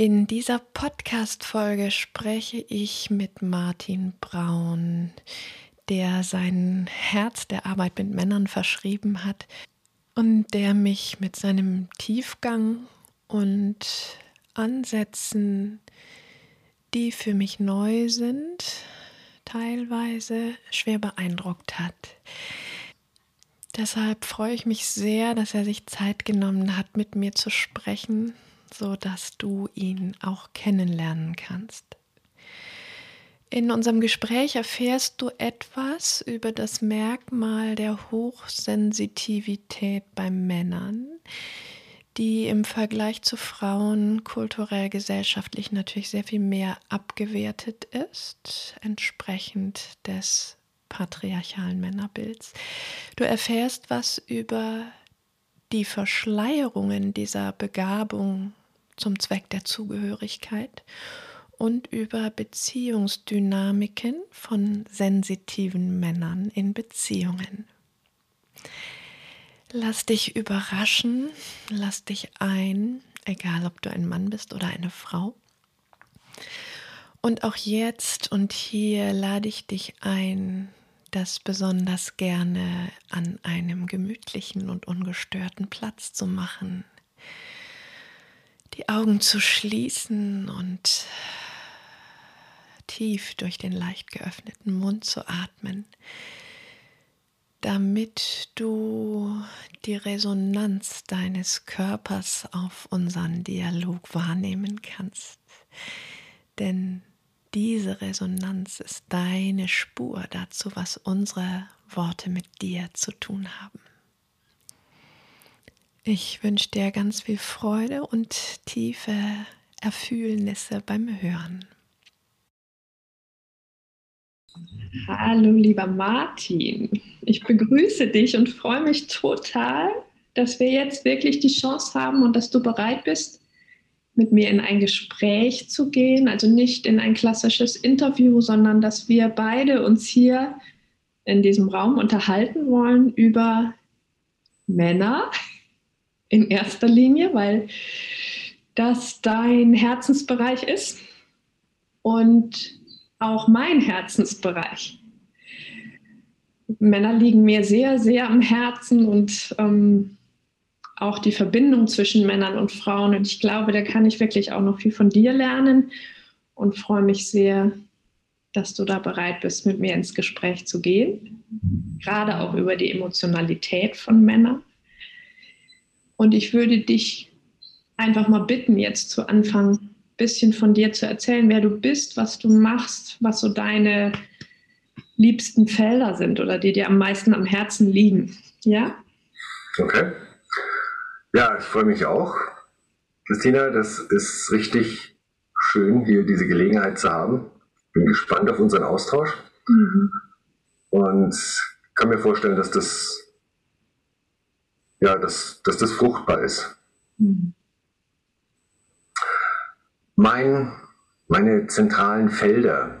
In dieser Podcast-Folge spreche ich mit Martin Braun, der sein Herz der Arbeit mit Männern verschrieben hat und der mich mit seinem Tiefgang und Ansätzen, die für mich neu sind, teilweise schwer beeindruckt hat. Deshalb freue ich mich sehr, dass er sich Zeit genommen hat, mit mir zu sprechen so dass du ihn auch kennenlernen kannst. In unserem Gespräch erfährst du etwas über das Merkmal der Hochsensitivität bei Männern, die im Vergleich zu Frauen kulturell, gesellschaftlich natürlich sehr viel mehr abgewertet ist, entsprechend des patriarchalen Männerbilds. Du erfährst was über die Verschleierungen dieser Begabung zum Zweck der Zugehörigkeit und über Beziehungsdynamiken von sensitiven Männern in Beziehungen. Lass dich überraschen, lass dich ein, egal ob du ein Mann bist oder eine Frau. Und auch jetzt und hier lade ich dich ein, das besonders gerne an einem gemütlichen und ungestörten Platz zu machen, die Augen zu schließen und tief durch den leicht geöffneten Mund zu atmen, damit du die Resonanz deines Körpers auf unseren Dialog wahrnehmen kannst. Denn diese Resonanz ist deine Spur dazu, was unsere Worte mit dir zu tun haben. Ich wünsche dir ganz viel Freude und tiefe Erfühlnisse beim Hören. Hallo, lieber Martin. Ich begrüße dich und freue mich total, dass wir jetzt wirklich die Chance haben und dass du bereit bist, mit mir in ein Gespräch zu gehen. Also nicht in ein klassisches Interview, sondern dass wir beide uns hier in diesem Raum unterhalten wollen über Männer, in erster Linie, weil das dein Herzensbereich ist und auch mein Herzensbereich. Männer liegen mir sehr, sehr am Herzen und ähm, auch die Verbindung zwischen Männern und Frauen. Und ich glaube, da kann ich wirklich auch noch viel von dir lernen und freue mich sehr, dass du da bereit bist, mit mir ins Gespräch zu gehen. Gerade auch über die Emotionalität von Männern. Und ich würde dich einfach mal bitten, jetzt zu Anfang ein bisschen von dir zu erzählen, wer du bist, was du machst, was so deine liebsten Felder sind oder die dir am meisten am Herzen liegen. Ja? Okay. Ja, ich freue mich auch. Christina, das ist richtig schön, hier diese Gelegenheit zu haben. Bin gespannt auf unseren Austausch mhm. und kann mir vorstellen, dass das ja, dass, dass das fruchtbar ist. Mhm. Mein, meine zentralen Felder.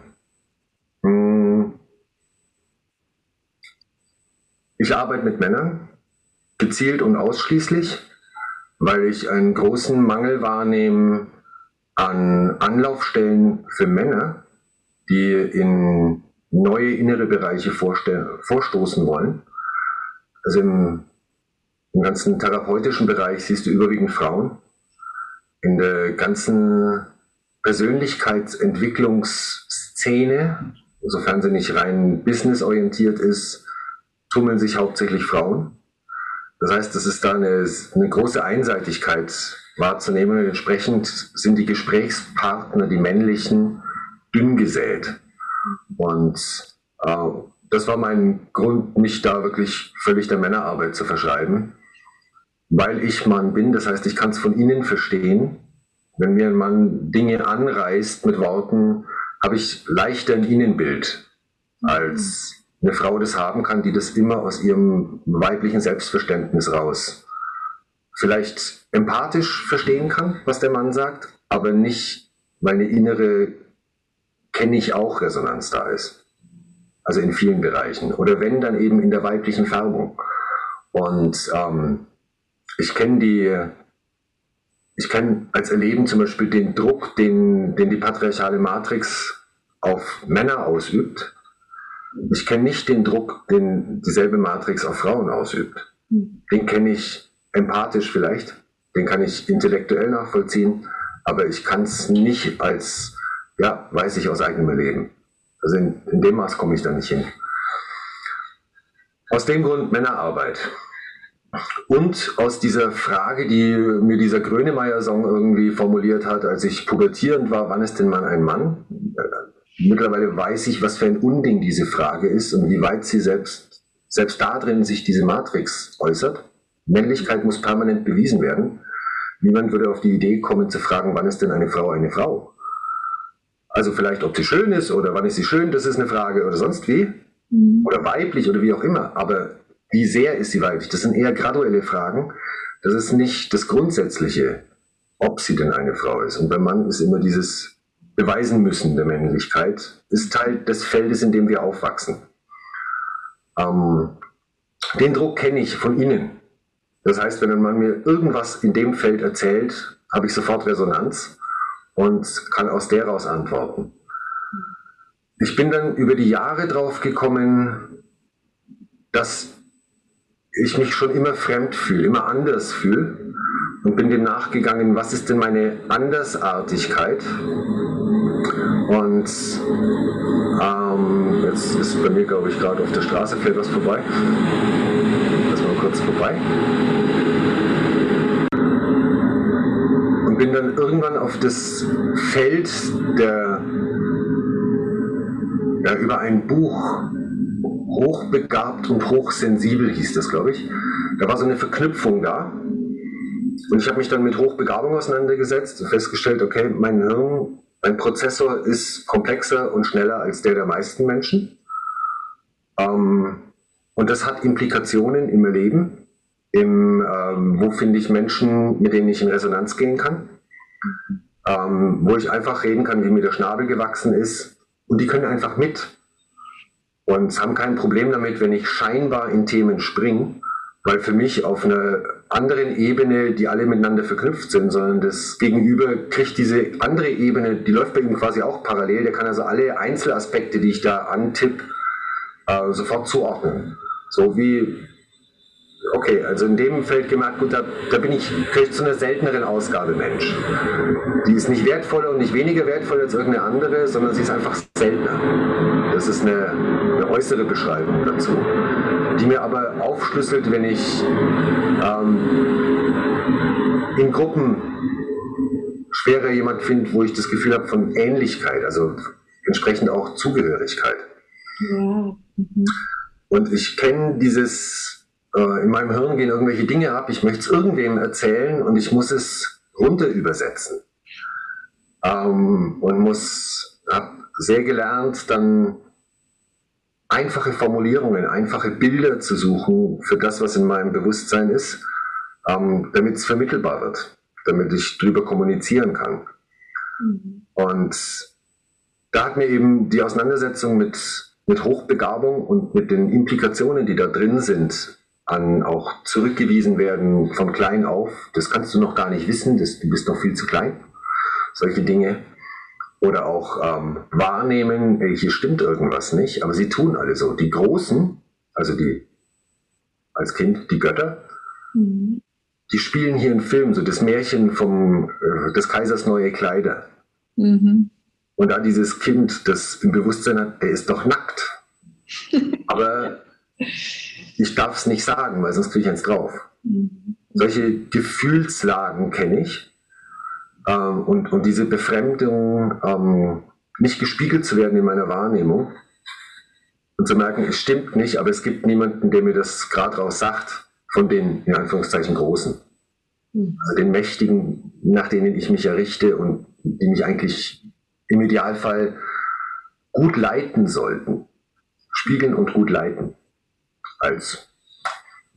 Hm. Ich arbeite mit Männern, gezielt und ausschließlich, weil ich einen großen Mangel wahrnehme an Anlaufstellen für Männer, die in neue innere Bereiche vorstoßen wollen. Also im im ganzen therapeutischen Bereich siehst du überwiegend Frauen. In der ganzen Persönlichkeitsentwicklungsszene, sofern sie nicht rein businessorientiert ist, tummeln sich hauptsächlich Frauen. Das heißt, es ist da eine, eine große Einseitigkeit wahrzunehmen und entsprechend sind die Gesprächspartner, die männlichen, dünn gesät. Und äh, das war mein Grund, mich da wirklich völlig der Männerarbeit zu verschreiben weil ich Mann bin. Das heißt, ich kann es von innen verstehen, Wenn mir ein Mann Dinge anreißt mit Worten, habe ich leichter ein Innenbild, als eine Frau das haben kann, die das immer aus ihrem weiblichen Selbstverständnis raus vielleicht empathisch verstehen kann, was der Mann sagt, aber nicht, weil eine innere kenne ich auch Resonanz da ist. Also in vielen Bereichen. Oder wenn, dann eben in der weiblichen Färbung. Und ähm, ich kenne die, ich kenne als Erleben zum Beispiel den Druck, den, den die patriarchale Matrix auf Männer ausübt. Ich kenne nicht den Druck, den dieselbe Matrix auf Frauen ausübt. Den kenne ich empathisch vielleicht, den kann ich intellektuell nachvollziehen, aber ich kann es nicht als, ja, weiß ich aus eigenem Erleben. Also in, in dem Maß komme ich da nicht hin. Aus dem Grund Männerarbeit. Und aus dieser Frage, die mir dieser Grönemeyer-Song irgendwie formuliert hat, als ich pubertierend war, wann ist denn Mann ein Mann? Mittlerweile weiß ich, was für ein Unding diese Frage ist und wie weit sie selbst, selbst da drin sich diese Matrix äußert. Männlichkeit muss permanent bewiesen werden. Niemand würde auf die Idee kommen zu fragen, wann ist denn eine Frau eine Frau? Also vielleicht, ob sie schön ist oder wann ist sie schön, das ist eine Frage oder sonst wie. Mhm. Oder weiblich oder wie auch immer. Aber wie sehr ist sie weiblich? Das sind eher graduelle Fragen. Das ist nicht das Grundsätzliche, ob sie denn eine Frau ist. Und beim Mann ist immer dieses Beweisen müssen der Männlichkeit, ist Teil des Feldes, in dem wir aufwachsen. Ähm, den Druck kenne ich von innen. Das heißt, wenn ein Mann mir irgendwas in dem Feld erzählt, habe ich sofort Resonanz und kann aus der raus antworten. Ich bin dann über die Jahre drauf gekommen, dass ich mich schon immer fremd fühle, immer anders fühle und bin dem nachgegangen, was ist denn meine Andersartigkeit? Und ähm, jetzt ist bei mir, glaube ich, gerade auf der Straße fährt was vorbei. Lass mal kurz vorbei. Und bin dann irgendwann auf das Feld der, ja, über ein Buch hochbegabt und hochsensibel hieß das, glaube ich. Da war so eine Verknüpfung da. Und ich habe mich dann mit Hochbegabung auseinandergesetzt und festgestellt, okay, mein Hirn, mein Prozessor ist komplexer und schneller als der der meisten Menschen. Ähm, und das hat Implikationen im Leben, im, ähm, wo finde ich Menschen, mit denen ich in Resonanz gehen kann, ähm, wo ich einfach reden kann, wie mir der Schnabel gewachsen ist. Und die können einfach mit und haben kein Problem damit, wenn ich scheinbar in Themen springe, weil für mich auf einer anderen Ebene, die alle miteinander verknüpft sind, sondern das Gegenüber kriegt diese andere Ebene, die läuft bei ihm quasi auch parallel. Der kann also alle Einzelaspekte, die ich da antipp, äh, sofort zuordnen. So wie, okay, also in dem Feld gemerkt, gut, da, da bin ich, ich zu einer selteneren Ausgabe Mensch. Die ist nicht wertvoller und nicht weniger wertvoll als irgendeine andere, sondern sie ist einfach seltener. Das ist eine, eine äußere Beschreibung dazu, die mir aber aufschlüsselt, wenn ich ähm, in Gruppen schwerer jemand finde, wo ich das Gefühl habe von Ähnlichkeit, also entsprechend auch Zugehörigkeit. Ja. Mhm. Und ich kenne dieses, äh, in meinem Hirn gehen irgendwelche Dinge ab, ich möchte es irgendwem erzählen und ich muss es runter übersetzen. Ähm, und muss, habe sehr gelernt, dann einfache Formulierungen, einfache Bilder zu suchen für das, was in meinem Bewusstsein ist, ähm, damit es vermittelbar wird, damit ich drüber kommunizieren kann. Mhm. Und da hat mir eben die Auseinandersetzung mit, mit Hochbegabung und mit den Implikationen, die da drin sind, an auch zurückgewiesen werden von klein auf, das kannst du noch gar nicht wissen, das, du bist noch viel zu klein, solche Dinge oder auch ähm, wahrnehmen, hier stimmt irgendwas nicht, aber sie tun alle so. Die Großen, also die als Kind die Götter, mhm. die spielen hier einen Film, so das Märchen vom äh, des Kaisers neue Kleider. Mhm. Und da dieses Kind, das im Bewusstsein hat, der ist doch nackt. aber ich darf es nicht sagen, weil sonst kriege ich eins drauf. Mhm. Solche Gefühlslagen kenne ich ähm, und, und diese Befremdung ähm, nicht gespiegelt zu werden in meiner Wahrnehmung und zu merken, es stimmt nicht, aber es gibt niemanden, der mir das gerade raus sagt, von den in Anführungszeichen Großen. Mhm. Also den Mächtigen, nach denen ich mich errichte und die mich eigentlich im Idealfall gut leiten sollten. Spiegeln und gut leiten. Als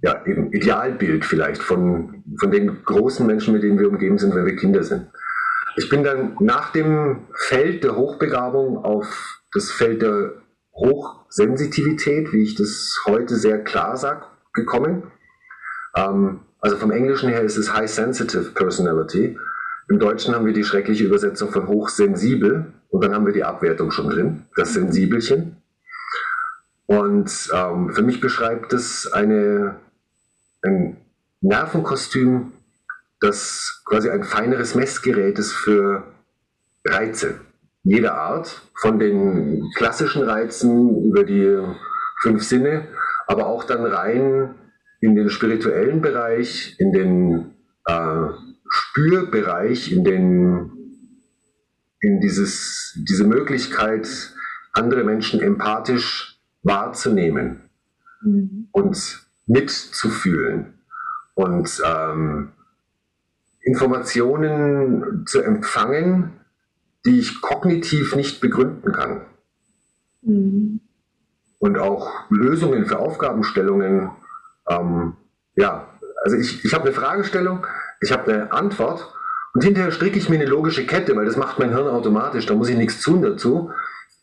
ja, eben Idealbild vielleicht von, von den großen Menschen, mit denen wir umgeben sind, wenn wir Kinder sind. Ich bin dann nach dem Feld der Hochbegabung auf das Feld der Hochsensitivität, wie ich das heute sehr klar sage, gekommen. Ähm, also vom Englischen her ist es High Sensitive Personality. Im Deutschen haben wir die schreckliche Übersetzung von hochsensibel und dann haben wir die Abwertung schon drin, das Sensibelchen. Und ähm, für mich beschreibt es eine, ein Nervenkostüm, das quasi ein feineres Messgerät ist für Reize. Jeder Art, von den klassischen Reizen über die fünf Sinne, aber auch dann rein in den spirituellen Bereich, in den äh, Spürbereich, in, den, in dieses, diese Möglichkeit, andere Menschen empathisch wahrzunehmen mhm. und mitzufühlen und ähm, Informationen zu empfangen, die ich kognitiv nicht begründen kann. Mhm. Und auch Lösungen für Aufgabenstellungen, ähm, ja, also ich, ich habe eine Fragestellung, ich habe eine Antwort und hinterher stricke ich mir eine logische Kette, weil das macht mein Hirn automatisch, da muss ich nichts tun dazu,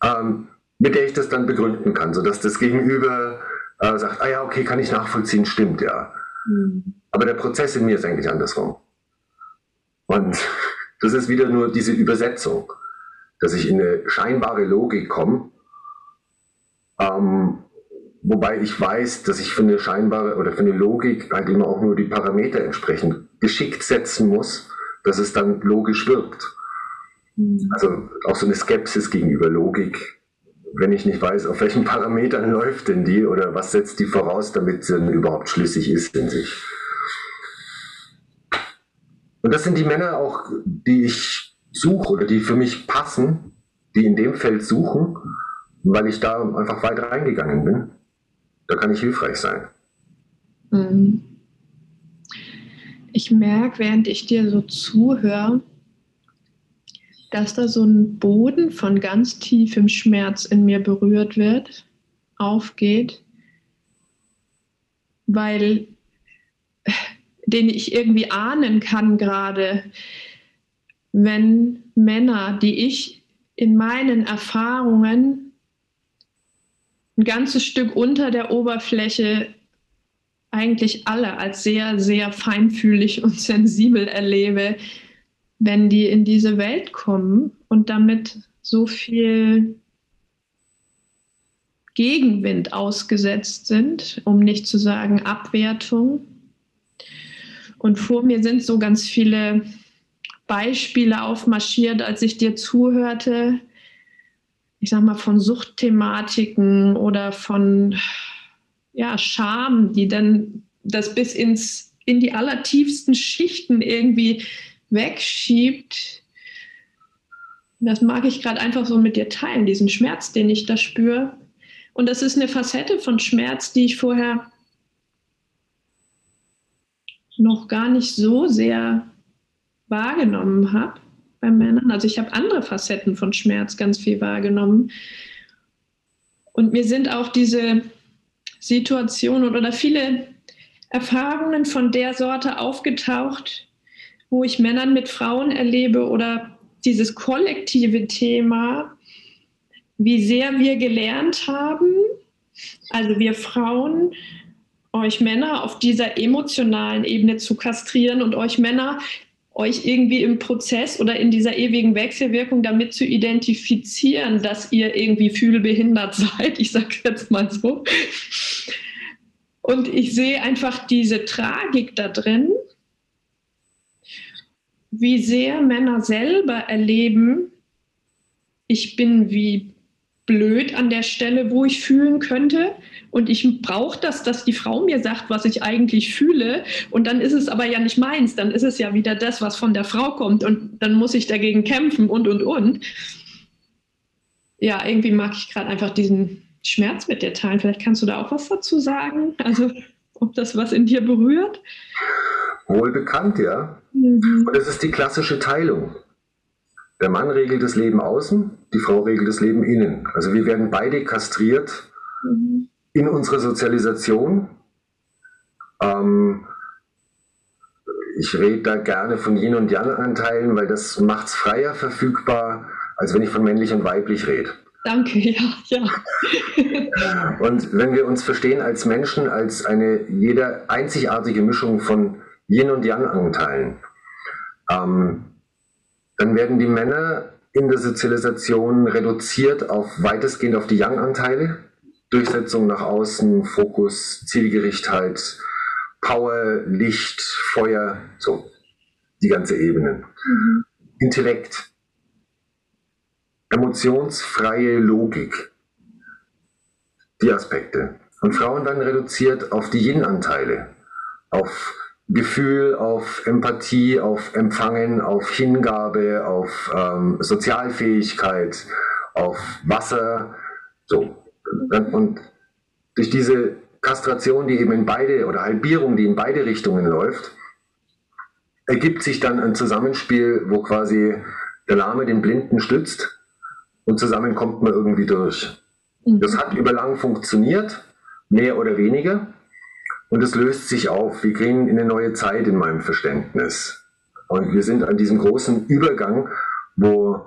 ähm, mit der ich das dann begründen kann, sodass das Gegenüber äh, sagt, ah ja, okay, kann ich nachvollziehen, stimmt, ja. Mhm. Aber der Prozess in mir ist eigentlich andersrum. Und das ist wieder nur diese Übersetzung, dass ich in eine scheinbare Logik komme, ähm, wobei ich weiß, dass ich für eine scheinbare oder für eine Logik halt immer auch nur die Parameter entsprechend geschickt setzen muss, dass es dann logisch wirkt. Mhm. Also auch so eine Skepsis gegenüber Logik, wenn ich nicht weiß, auf welchen Parametern läuft denn die oder was setzt die voraus, damit sie überhaupt schlüssig ist in sich. Und das sind die Männer auch, die ich suche oder die für mich passen, die in dem Feld suchen, weil ich da einfach weit reingegangen bin. Da kann ich hilfreich sein. Mhm. Ich merke, während ich dir so zuhöre, dass da so ein Boden von ganz tiefem Schmerz in mir berührt wird, aufgeht, weil den ich irgendwie ahnen kann gerade, wenn Männer, die ich in meinen Erfahrungen ein ganzes Stück unter der Oberfläche eigentlich alle als sehr, sehr feinfühlig und sensibel erlebe, wenn die in diese Welt kommen und damit so viel Gegenwind ausgesetzt sind, um nicht zu sagen Abwertung, und vor mir sind so ganz viele Beispiele aufmarschiert, als ich dir zuhörte. Ich sag mal von Suchtthematiken oder von ja, Scham, die dann das bis ins, in die allertiefsten Schichten irgendwie wegschiebt. Das mag ich gerade einfach so mit dir teilen, diesen Schmerz, den ich da spüre. Und das ist eine Facette von Schmerz, die ich vorher noch gar nicht so sehr wahrgenommen habe bei Männern. Also ich habe andere Facetten von Schmerz ganz viel wahrgenommen. Und mir sind auch diese Situationen oder viele Erfahrungen von der Sorte aufgetaucht, wo ich Männern mit Frauen erlebe oder dieses kollektive Thema, wie sehr wir gelernt haben, also wir Frauen, euch Männer auf dieser emotionalen Ebene zu kastrieren und euch Männer euch irgendwie im Prozess oder in dieser ewigen Wechselwirkung damit zu identifizieren, dass ihr irgendwie fühlbehindert seid. Ich sage jetzt mal so. Und ich sehe einfach diese Tragik da drin, wie sehr Männer selber erleben, ich bin wie blöd an der Stelle, wo ich fühlen könnte. Und ich brauche das, dass die Frau mir sagt, was ich eigentlich fühle. Und dann ist es aber ja nicht meins. Dann ist es ja wieder das, was von der Frau kommt. Und dann muss ich dagegen kämpfen und, und, und. Ja, irgendwie mag ich gerade einfach diesen Schmerz mit dir teilen. Vielleicht kannst du da auch was dazu sagen. Also, ob das was in dir berührt? Wohl bekannt, ja. Mhm. Und das ist die klassische Teilung. Der Mann regelt das Leben außen, die Frau regelt das Leben innen. Also wir werden beide kastriert mhm. in unserer Sozialisation. Ähm, ich rede da gerne von Yin- und Yang-Anteilen, weil das macht es freier verfügbar, als wenn ich von männlich und weiblich rede. Danke, ja, ja. und wenn wir uns verstehen als Menschen, als eine jeder einzigartige Mischung von Yin- und Yang-Anteilen, ähm, dann werden die Männer in der Sozialisation reduziert auf weitestgehend auf die Yang-Anteile. Durchsetzung nach außen, Fokus, Zielgerichtheit, Power, Licht, Feuer, so die ganze Ebene. Mhm. Intellekt, emotionsfreie Logik, die Aspekte. Und Frauen werden reduziert auf die Yin-Anteile, auf Gefühl, auf Empathie, auf Empfangen, auf Hingabe, auf ähm, Sozialfähigkeit, auf Wasser. So. Und durch diese Kastration, die eben in beide oder Halbierung, die in beide Richtungen läuft, ergibt sich dann ein Zusammenspiel, wo quasi der Lahme den Blinden stützt und zusammen kommt man irgendwie durch. Mhm. Das hat über lang funktioniert, mehr oder weniger. Und es löst sich auf. Wir gehen in eine neue Zeit in meinem Verständnis. Und wir sind an diesem großen Übergang, wo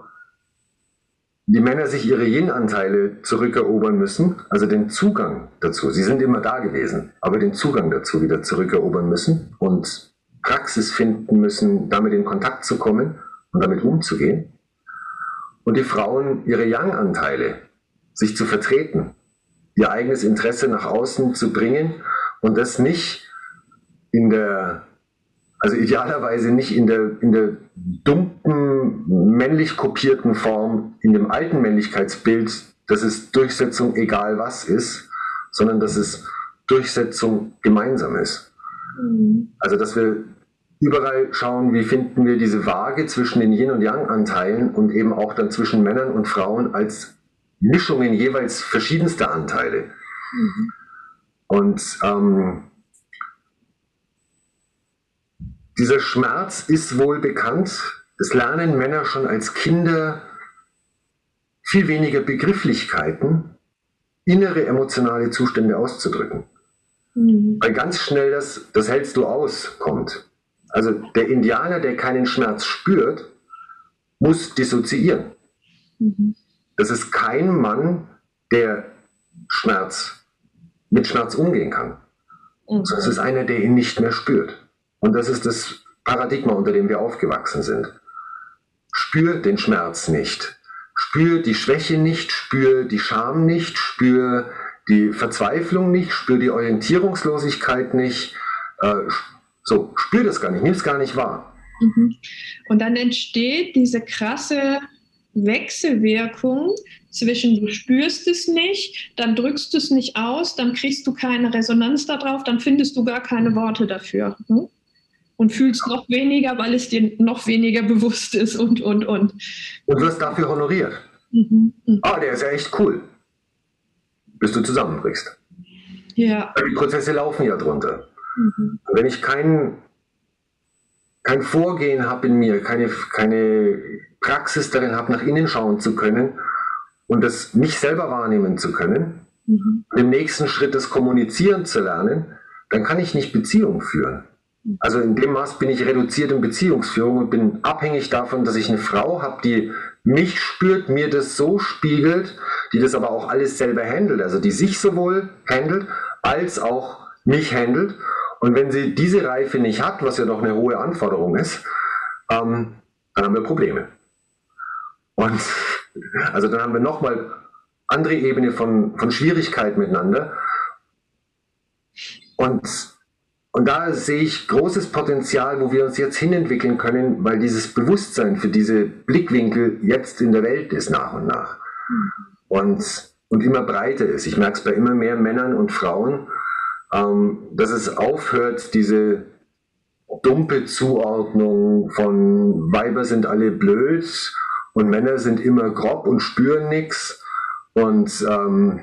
die Männer sich ihre Yin-Anteile zurückerobern müssen, also den Zugang dazu. Sie sind immer da gewesen, aber den Zugang dazu wieder zurückerobern müssen und Praxis finden müssen, damit in Kontakt zu kommen und damit umzugehen. Und die Frauen ihre Yang-Anteile, sich zu vertreten, ihr eigenes Interesse nach außen zu bringen und das nicht in der, also idealerweise nicht in der, in der dumpen, männlich kopierten Form, in dem alten Männlichkeitsbild, dass es Durchsetzung egal was ist, sondern dass es Durchsetzung gemeinsam ist. Mhm. Also, dass wir überall schauen, wie finden wir diese Waage zwischen den Yin- und Yang-Anteilen und eben auch dann zwischen Männern und Frauen als Mischungen jeweils verschiedenster Anteile. Mhm. Und ähm, dieser Schmerz ist wohl bekannt. Es lernen Männer schon als Kinder viel weniger Begrifflichkeiten, innere emotionale Zustände auszudrücken. Mhm. Weil ganz schnell das, das hältst du aus, kommt. Also der Indianer, der keinen Schmerz spürt, muss dissoziieren. Mhm. Das ist kein Mann, der Schmerz mit Schmerz umgehen kann. Mhm. Es ist einer, der ihn nicht mehr spürt. Und das ist das Paradigma, unter dem wir aufgewachsen sind. Spür den Schmerz nicht. Spür die Schwäche nicht, spür die Scham nicht, spür die Verzweiflung nicht, spür die Orientierungslosigkeit nicht. Äh, so, spür das gar nicht, nimm es gar nicht wahr. Mhm. Und dann entsteht diese krasse Wechselwirkung zwischen du spürst es nicht, dann drückst du es nicht aus, dann kriegst du keine Resonanz darauf, dann findest du gar keine Worte dafür. Hm? Und fühlst noch weniger, weil es dir noch weniger bewusst ist und, und, und. Und wirst dafür honoriert. Mhm. Mhm. Ah, der ist ja echt cool. Bis du zusammenbrichst. Ja. Die Prozesse laufen ja drunter. Mhm. Wenn ich kein, kein Vorgehen habe in mir, keine, keine Praxis darin habe, nach innen schauen zu können und das mich selber wahrnehmen zu können, mhm. im nächsten Schritt das Kommunizieren zu lernen, dann kann ich nicht Beziehung führen. Also in dem Maß bin ich reduziert in Beziehungsführung und bin abhängig davon, dass ich eine Frau habe, die mich spürt, mir das so spiegelt, die das aber auch alles selber handelt, also die sich sowohl handelt als auch mich handelt. Und wenn sie diese Reife nicht hat, was ja doch eine hohe Anforderung ist, ähm, dann haben wir Probleme. Und also dann haben wir nochmal andere Ebene von, von Schwierigkeit miteinander. Und, und da sehe ich großes Potenzial, wo wir uns jetzt hinentwickeln können, weil dieses Bewusstsein für diese Blickwinkel jetzt in der Welt ist nach und nach. Und, und immer breiter ist. Ich merke es bei immer mehr Männern und Frauen, ähm, dass es aufhört, diese dumpe Zuordnung von Weiber sind alle blöd und Männer sind immer grob und spüren nichts. Und ähm,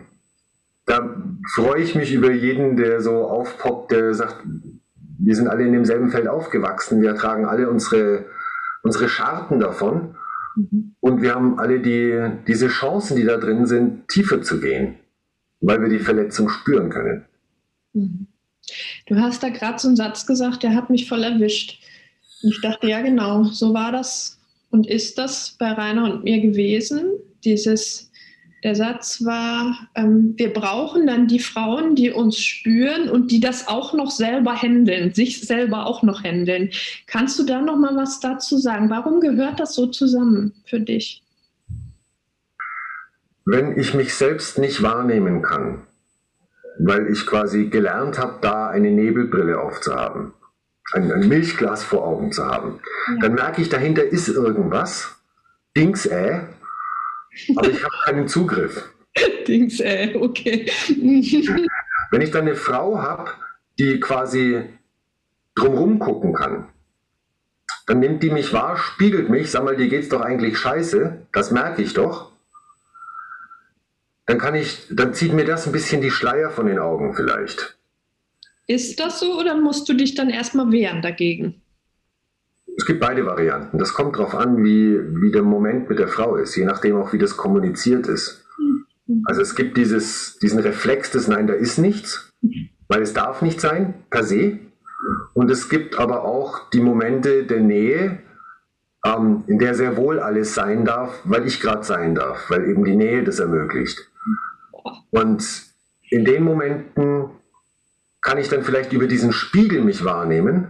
da freue ich mich über jeden, der so aufpoppt, der sagt, wir sind alle in demselben Feld aufgewachsen, wir tragen alle unsere, unsere Scharten davon mhm. und wir haben alle die, diese Chancen, die da drin sind, tiefer zu gehen, weil wir die Verletzung spüren können. Mhm. Du hast da gerade so einen Satz gesagt, der hat mich voll erwischt. Und ich dachte, ja genau, so war das und ist das bei Rainer und mir gewesen. Dieses, der Satz war, ähm, wir brauchen dann die Frauen, die uns spüren und die das auch noch selber handeln, sich selber auch noch handeln. Kannst du da noch mal was dazu sagen? Warum gehört das so zusammen für dich? Wenn ich mich selbst nicht wahrnehmen kann, weil ich quasi gelernt habe, da eine Nebelbrille aufzuhaben, ein, ein Milchglas vor Augen zu haben, ja. dann merke ich, dahinter ist irgendwas, Dings, äh, aber ich habe keinen Zugriff. Dings, äh, okay. Wenn ich dann eine Frau habe, die quasi drumrum gucken kann, dann nimmt die mich wahr, spiegelt mich, sag mal, dir geht's doch eigentlich scheiße, das merke ich doch dann kann ich, dann zieht mir das ein bisschen die Schleier von den Augen vielleicht. Ist das so oder musst du dich dann erstmal wehren dagegen? Es gibt beide Varianten. Das kommt darauf an, wie, wie der Moment mit der Frau ist, je nachdem auch, wie das kommuniziert ist. Mhm. Also es gibt dieses, diesen Reflex des Nein, da ist nichts, weil es darf nicht sein, per se. Und es gibt aber auch die Momente der Nähe, ähm, in der sehr wohl alles sein darf, weil ich gerade sein darf, weil eben die Nähe das ermöglicht. Und in den Momenten kann ich dann vielleicht über diesen Spiegel mich wahrnehmen,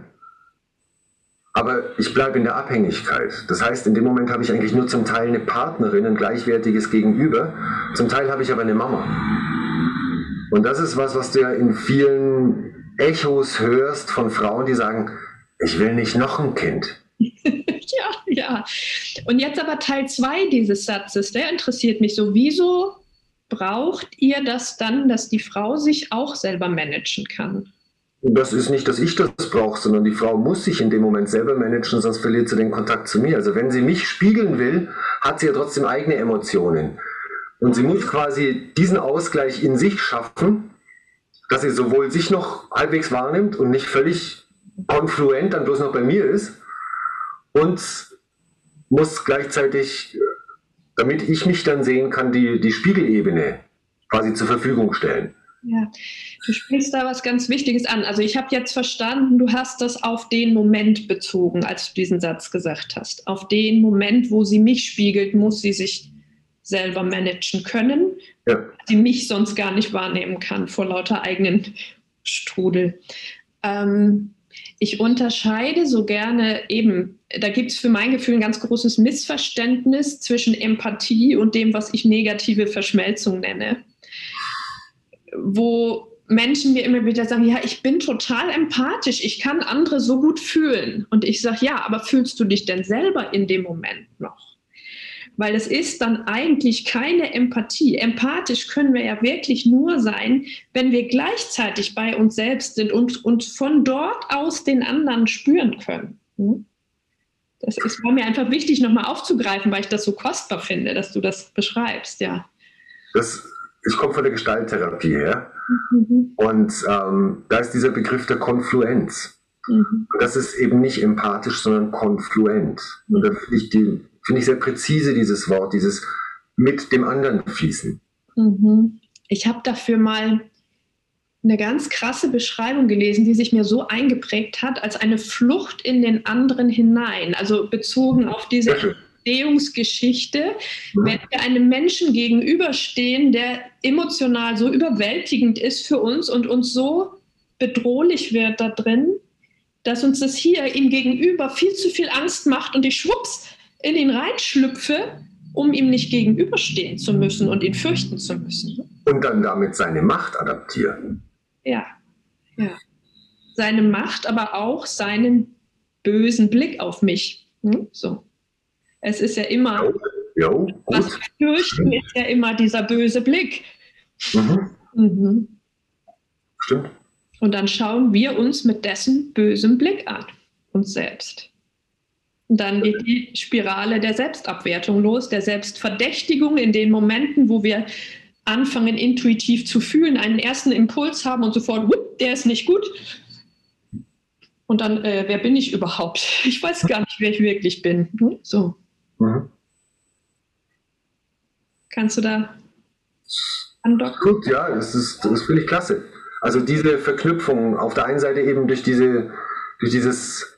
aber ich bleibe in der Abhängigkeit. Das heißt, in dem Moment habe ich eigentlich nur zum Teil eine Partnerin, ein gleichwertiges Gegenüber, zum Teil habe ich aber eine Mama. Und das ist was, was du ja in vielen Echos hörst von Frauen, die sagen, ich will nicht noch ein Kind. ja, ja. Und jetzt aber Teil 2 dieses Satzes, der interessiert mich so. Wieso braucht ihr das dann, dass die Frau sich auch selber managen kann? Das ist nicht, dass ich das brauche, sondern die Frau muss sich in dem Moment selber managen, sonst verliert sie den Kontakt zu mir. Also wenn sie mich spiegeln will, hat sie ja trotzdem eigene Emotionen. Und sie muss quasi diesen Ausgleich in sich schaffen, dass sie sowohl sich noch halbwegs wahrnimmt und nicht völlig konfluent dann bloß noch bei mir ist und muss gleichzeitig damit ich mich dann sehen kann, die, die Spiegelebene quasi zur Verfügung stellen. Ja, du sprichst da was ganz Wichtiges an. Also ich habe jetzt verstanden, du hast das auf den Moment bezogen, als du diesen Satz gesagt hast. Auf den Moment, wo sie mich spiegelt, muss sie sich selber managen können, ja. sie mich sonst gar nicht wahrnehmen kann vor lauter eigenen Strudel. Ähm, ich unterscheide so gerne eben, da gibt es für mein Gefühl ein ganz großes Missverständnis zwischen Empathie und dem, was ich negative Verschmelzung nenne. Wo Menschen mir immer wieder sagen, ja, ich bin total empathisch, ich kann andere so gut fühlen. Und ich sage, ja, aber fühlst du dich denn selber in dem Moment noch? Weil es ist dann eigentlich keine Empathie. Empathisch können wir ja wirklich nur sein, wenn wir gleichzeitig bei uns selbst sind und, und von dort aus den anderen spüren können. Hm? Das ist war mir einfach wichtig, nochmal aufzugreifen, weil ich das so kostbar finde, dass du das beschreibst, ja. Das, ich komme von der Gestalttherapie her mhm. und ähm, da ist dieser Begriff der Konfluenz. Mhm. Das ist eben nicht empathisch, sondern konfluent. Mhm. Und da finde ich die, finde ich sehr präzise, dieses Wort, dieses mit dem anderen fließen. Mhm. Ich habe dafür mal eine ganz krasse Beschreibung gelesen, die sich mir so eingeprägt hat, als eine Flucht in den anderen hinein, also bezogen auf diese Entstehungsgeschichte. Mhm. Wenn wir einem Menschen gegenüberstehen, der emotional so überwältigend ist für uns und uns so bedrohlich wird da drin, dass uns das hier ihm gegenüber viel zu viel Angst macht und ich schwupps in ihn reinschlüpfe, um ihm nicht gegenüberstehen zu müssen und ihn fürchten zu müssen. Und dann damit seine Macht adaptieren. Ja, ja. Seine Macht, aber auch seinen bösen Blick auf mich. Hm? So. Es ist ja immer, jo, jo, was wir fürchten, ist ja immer dieser böse Blick. Mhm. Mhm. Stimmt. Und dann schauen wir uns mit dessen bösem Blick an, uns selbst. Und dann geht die Spirale der Selbstabwertung los, der Selbstverdächtigung in den Momenten, wo wir anfangen, intuitiv zu fühlen, einen ersten Impuls haben und sofort, der ist nicht gut. Und dann, äh, wer bin ich überhaupt? Ich weiß gar nicht, wer ich wirklich bin. Hm? So. Mhm. Kannst du da andocken? Gut, ja, das ist, das finde ich klasse. Also diese Verknüpfung auf der einen Seite eben durch, diese, durch dieses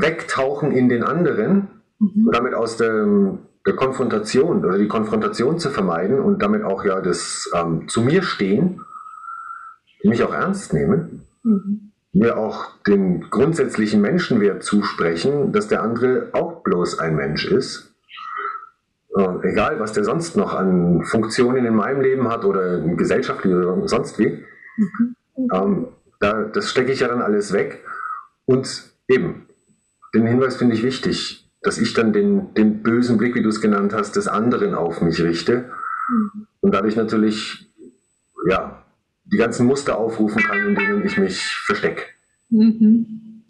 Wegtauchen in den anderen mhm. und damit aus der, der Konfrontation oder die Konfrontation zu vermeiden und damit auch ja das ähm, zu mir stehen, mich auch ernst nehmen. Mhm mir auch den grundsätzlichen Menschenwert zusprechen, dass der andere auch bloß ein Mensch ist. Und egal, was der sonst noch an Funktionen in meinem Leben hat oder gesellschaftlich oder sonst wie, mhm. ähm, da, das stecke ich ja dann alles weg. Und eben, den Hinweis finde ich wichtig, dass ich dann den, den bösen Blick, wie du es genannt hast, des anderen auf mich richte mhm. und dadurch natürlich ja, die ganzen Muster aufrufen kann, in denen ich mich verstecke. Mhm.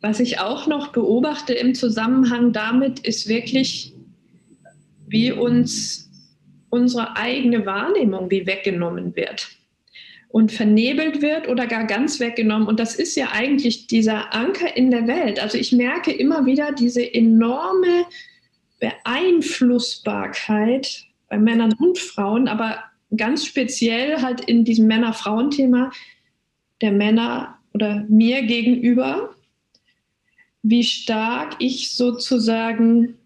Was ich auch noch beobachte im Zusammenhang damit, ist wirklich, wie uns unsere eigene Wahrnehmung wie weggenommen wird und vernebelt wird oder gar ganz weggenommen. Und das ist ja eigentlich dieser Anker in der Welt. Also ich merke immer wieder diese enorme Beeinflussbarkeit bei Männern und Frauen, aber ganz speziell halt in diesem Männer-Frauen-Thema der Männer oder mir gegenüber, wie stark ich sozusagen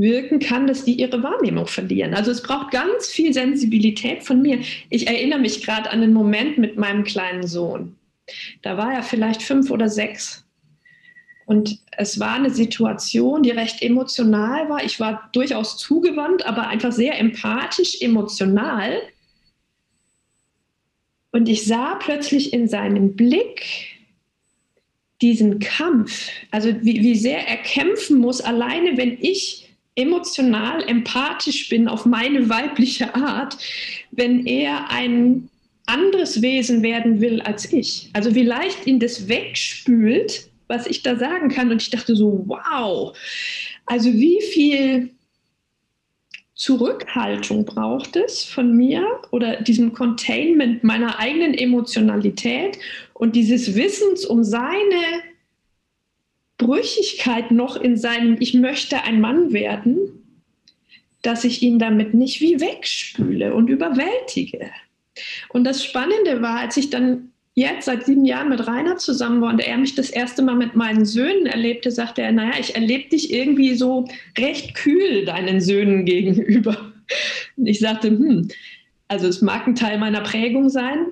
wirken kann, dass die ihre Wahrnehmung verlieren. Also es braucht ganz viel Sensibilität von mir. Ich erinnere mich gerade an den Moment mit meinem kleinen Sohn. Da war er vielleicht fünf oder sechs. Und es war eine Situation, die recht emotional war. Ich war durchaus zugewandt, aber einfach sehr empathisch, emotional. Und ich sah plötzlich in seinem Blick diesen Kampf, also wie, wie sehr er kämpfen muss, alleine wenn ich emotional, empathisch bin auf meine weibliche Art, wenn er ein anderes Wesen werden will als ich. Also wie leicht ihn das wegspült, was ich da sagen kann. Und ich dachte so, wow, also wie viel Zurückhaltung braucht es von mir oder diesem Containment meiner eigenen Emotionalität und dieses Wissens um seine Brüchigkeit noch in seinem Ich möchte ein Mann werden, dass ich ihn damit nicht wie wegspüle und überwältige. Und das Spannende war, als ich dann jetzt seit sieben Jahren mit Rainer zusammen war und er mich das erste Mal mit meinen Söhnen erlebte, sagte er, naja, ich erlebe dich irgendwie so recht kühl deinen Söhnen gegenüber. Und ich sagte, hm, also es mag ein Teil meiner Prägung sein,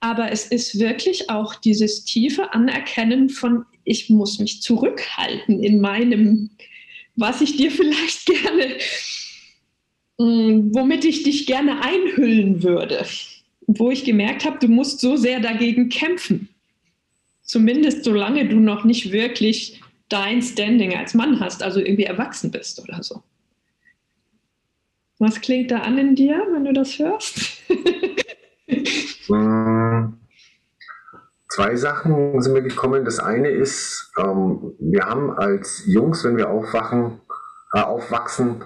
aber es ist wirklich auch dieses tiefe Anerkennen von, ich muss mich zurückhalten in meinem, was ich dir vielleicht gerne, hm, womit ich dich gerne einhüllen würde wo ich gemerkt habe, du musst so sehr dagegen kämpfen. Zumindest solange du noch nicht wirklich dein Standing als Mann hast, also irgendwie erwachsen bist oder so. Was klingt da an in dir, wenn du das hörst? Zwei Sachen sind mir gekommen. Das eine ist, ähm, wir haben als Jungs, wenn wir aufwachen, äh, aufwachsen,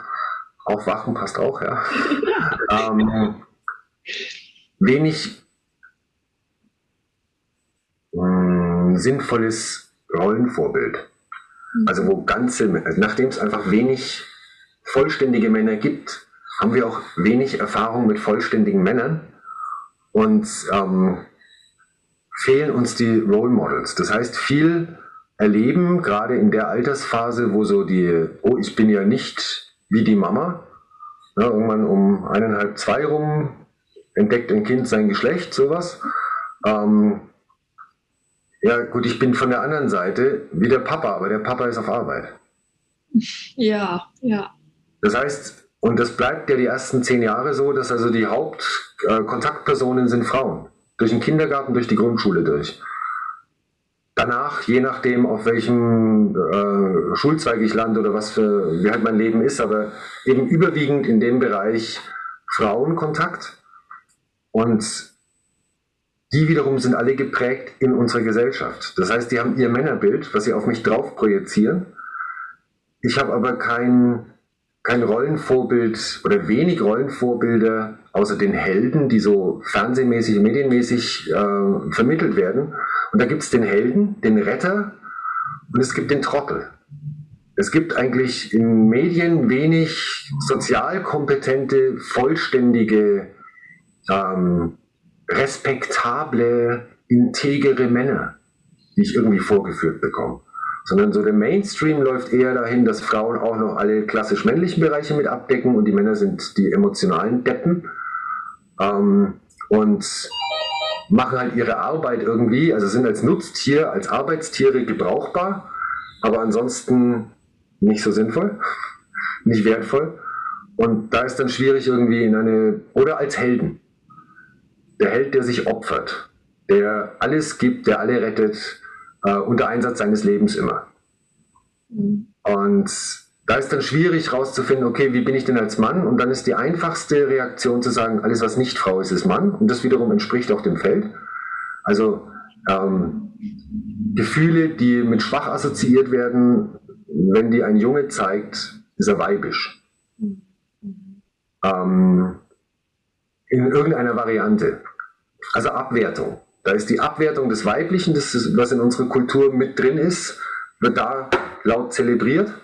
aufwachen passt auch, ja. ähm, wenig mh, hm, sinnvolles Rollenvorbild. Mhm. Also wo ganze, nachdem es einfach wenig vollständige Männer gibt, haben wir auch wenig Erfahrung mit vollständigen Männern und ähm, fehlen uns die Role Models. Das heißt, viel erleben, gerade in der Altersphase, wo so die, oh, ich bin ja nicht wie die Mama, ja, irgendwann um eineinhalb, zwei rum, entdeckt ein Kind sein Geschlecht, sowas. Ähm, ja, gut, ich bin von der anderen Seite wie der Papa, aber der Papa ist auf Arbeit. Ja, ja. Das heißt, und das bleibt ja die ersten zehn Jahre so, dass also die Hauptkontaktpersonen äh, sind Frauen. Durch den Kindergarten, durch die Grundschule durch. Danach, je nachdem, auf welchem äh, Schulzweig ich lande oder was für, wie halt mein Leben ist, aber eben überwiegend in dem Bereich Frauenkontakt und die wiederum sind alle geprägt in unserer Gesellschaft. Das heißt, die haben ihr Männerbild, was sie auf mich drauf projizieren. Ich habe aber kein, kein Rollenvorbild oder wenig Rollenvorbilder außer den Helden, die so fernsehmäßig, medienmäßig äh, vermittelt werden. Und da gibt es den Helden, den Retter und es gibt den Trottel. Es gibt eigentlich in Medien wenig sozial kompetente, vollständige, ähm, respektable, integere Männer, die ich irgendwie vorgeführt bekomme. Sondern so der Mainstream läuft eher dahin, dass Frauen auch noch alle klassisch männlichen Bereiche mit abdecken und die Männer sind die emotionalen Deppen. Ähm, und machen halt ihre Arbeit irgendwie, also sind als Nutztier, als Arbeitstiere gebrauchbar, aber ansonsten nicht so sinnvoll, nicht wertvoll. Und da ist dann schwierig irgendwie in eine, oder als Helden. Der Held, der sich opfert, der alles gibt, der alle rettet, äh, unter Einsatz seines Lebens immer. Mhm. Und da ist dann schwierig herauszufinden, okay, wie bin ich denn als Mann? Und dann ist die einfachste Reaktion zu sagen, alles was nicht Frau ist, ist Mann. Und das wiederum entspricht auch dem Feld. Also ähm, Gefühle, die mit schwach assoziiert werden, wenn die ein Junge zeigt, ist er weibisch. Ähm, in irgendeiner Variante. Also Abwertung. Da ist die Abwertung des Weiblichen, das ist, was in unserer Kultur mit drin ist, wird da laut zelebriert.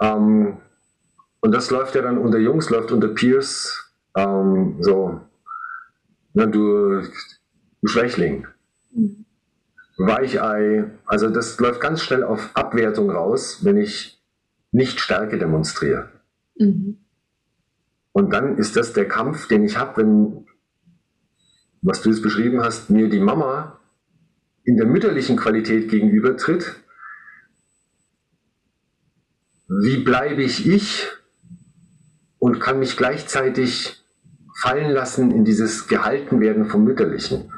Ähm, und das läuft ja dann unter Jungs, läuft unter Peers, ähm, so, na, du, du Schwächling. Mhm. Weichei, also das läuft ganz schnell auf Abwertung raus, wenn ich nicht Stärke demonstriere. Mhm. Und dann ist das der Kampf, den ich habe, wenn, was du jetzt beschrieben hast, mir die Mama in der mütterlichen Qualität gegenübertritt. Wie bleibe ich ich und kann mich gleichzeitig fallen lassen in dieses Gehaltenwerden vom Mütterlichen?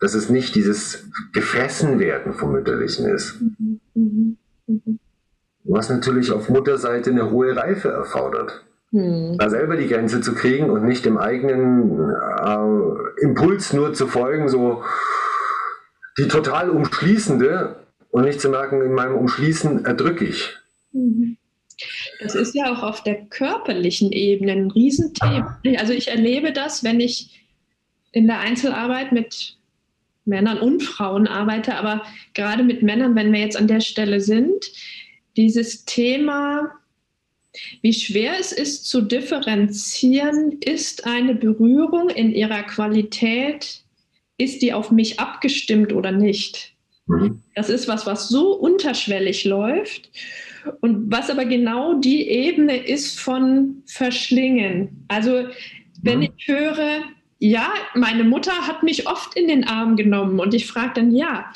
dass es nicht dieses Gefressenwerden vom Mütterlichen ist. Mhm, mhm, mhm. Was natürlich auf Mutterseite eine hohe Reife erfordert. Mhm. Da selber die Grenze zu kriegen und nicht dem eigenen äh, Impuls nur zu folgen, so die total umschließende und nicht zu merken, in meinem Umschließen erdrücke ich. Mhm. Das ist ja auch auf der körperlichen Ebene ein Riesenthema. Also ich erlebe das, wenn ich in der Einzelarbeit mit Männern und Frauen arbeite, aber gerade mit Männern, wenn wir jetzt an der Stelle sind, dieses Thema, wie schwer es ist zu differenzieren, ist eine Berührung in ihrer Qualität, ist die auf mich abgestimmt oder nicht? Mhm. Das ist was, was so unterschwellig läuft und was aber genau die Ebene ist von Verschlingen. Also wenn mhm. ich höre, ja, meine Mutter hat mich oft in den Arm genommen und ich frage dann, ja,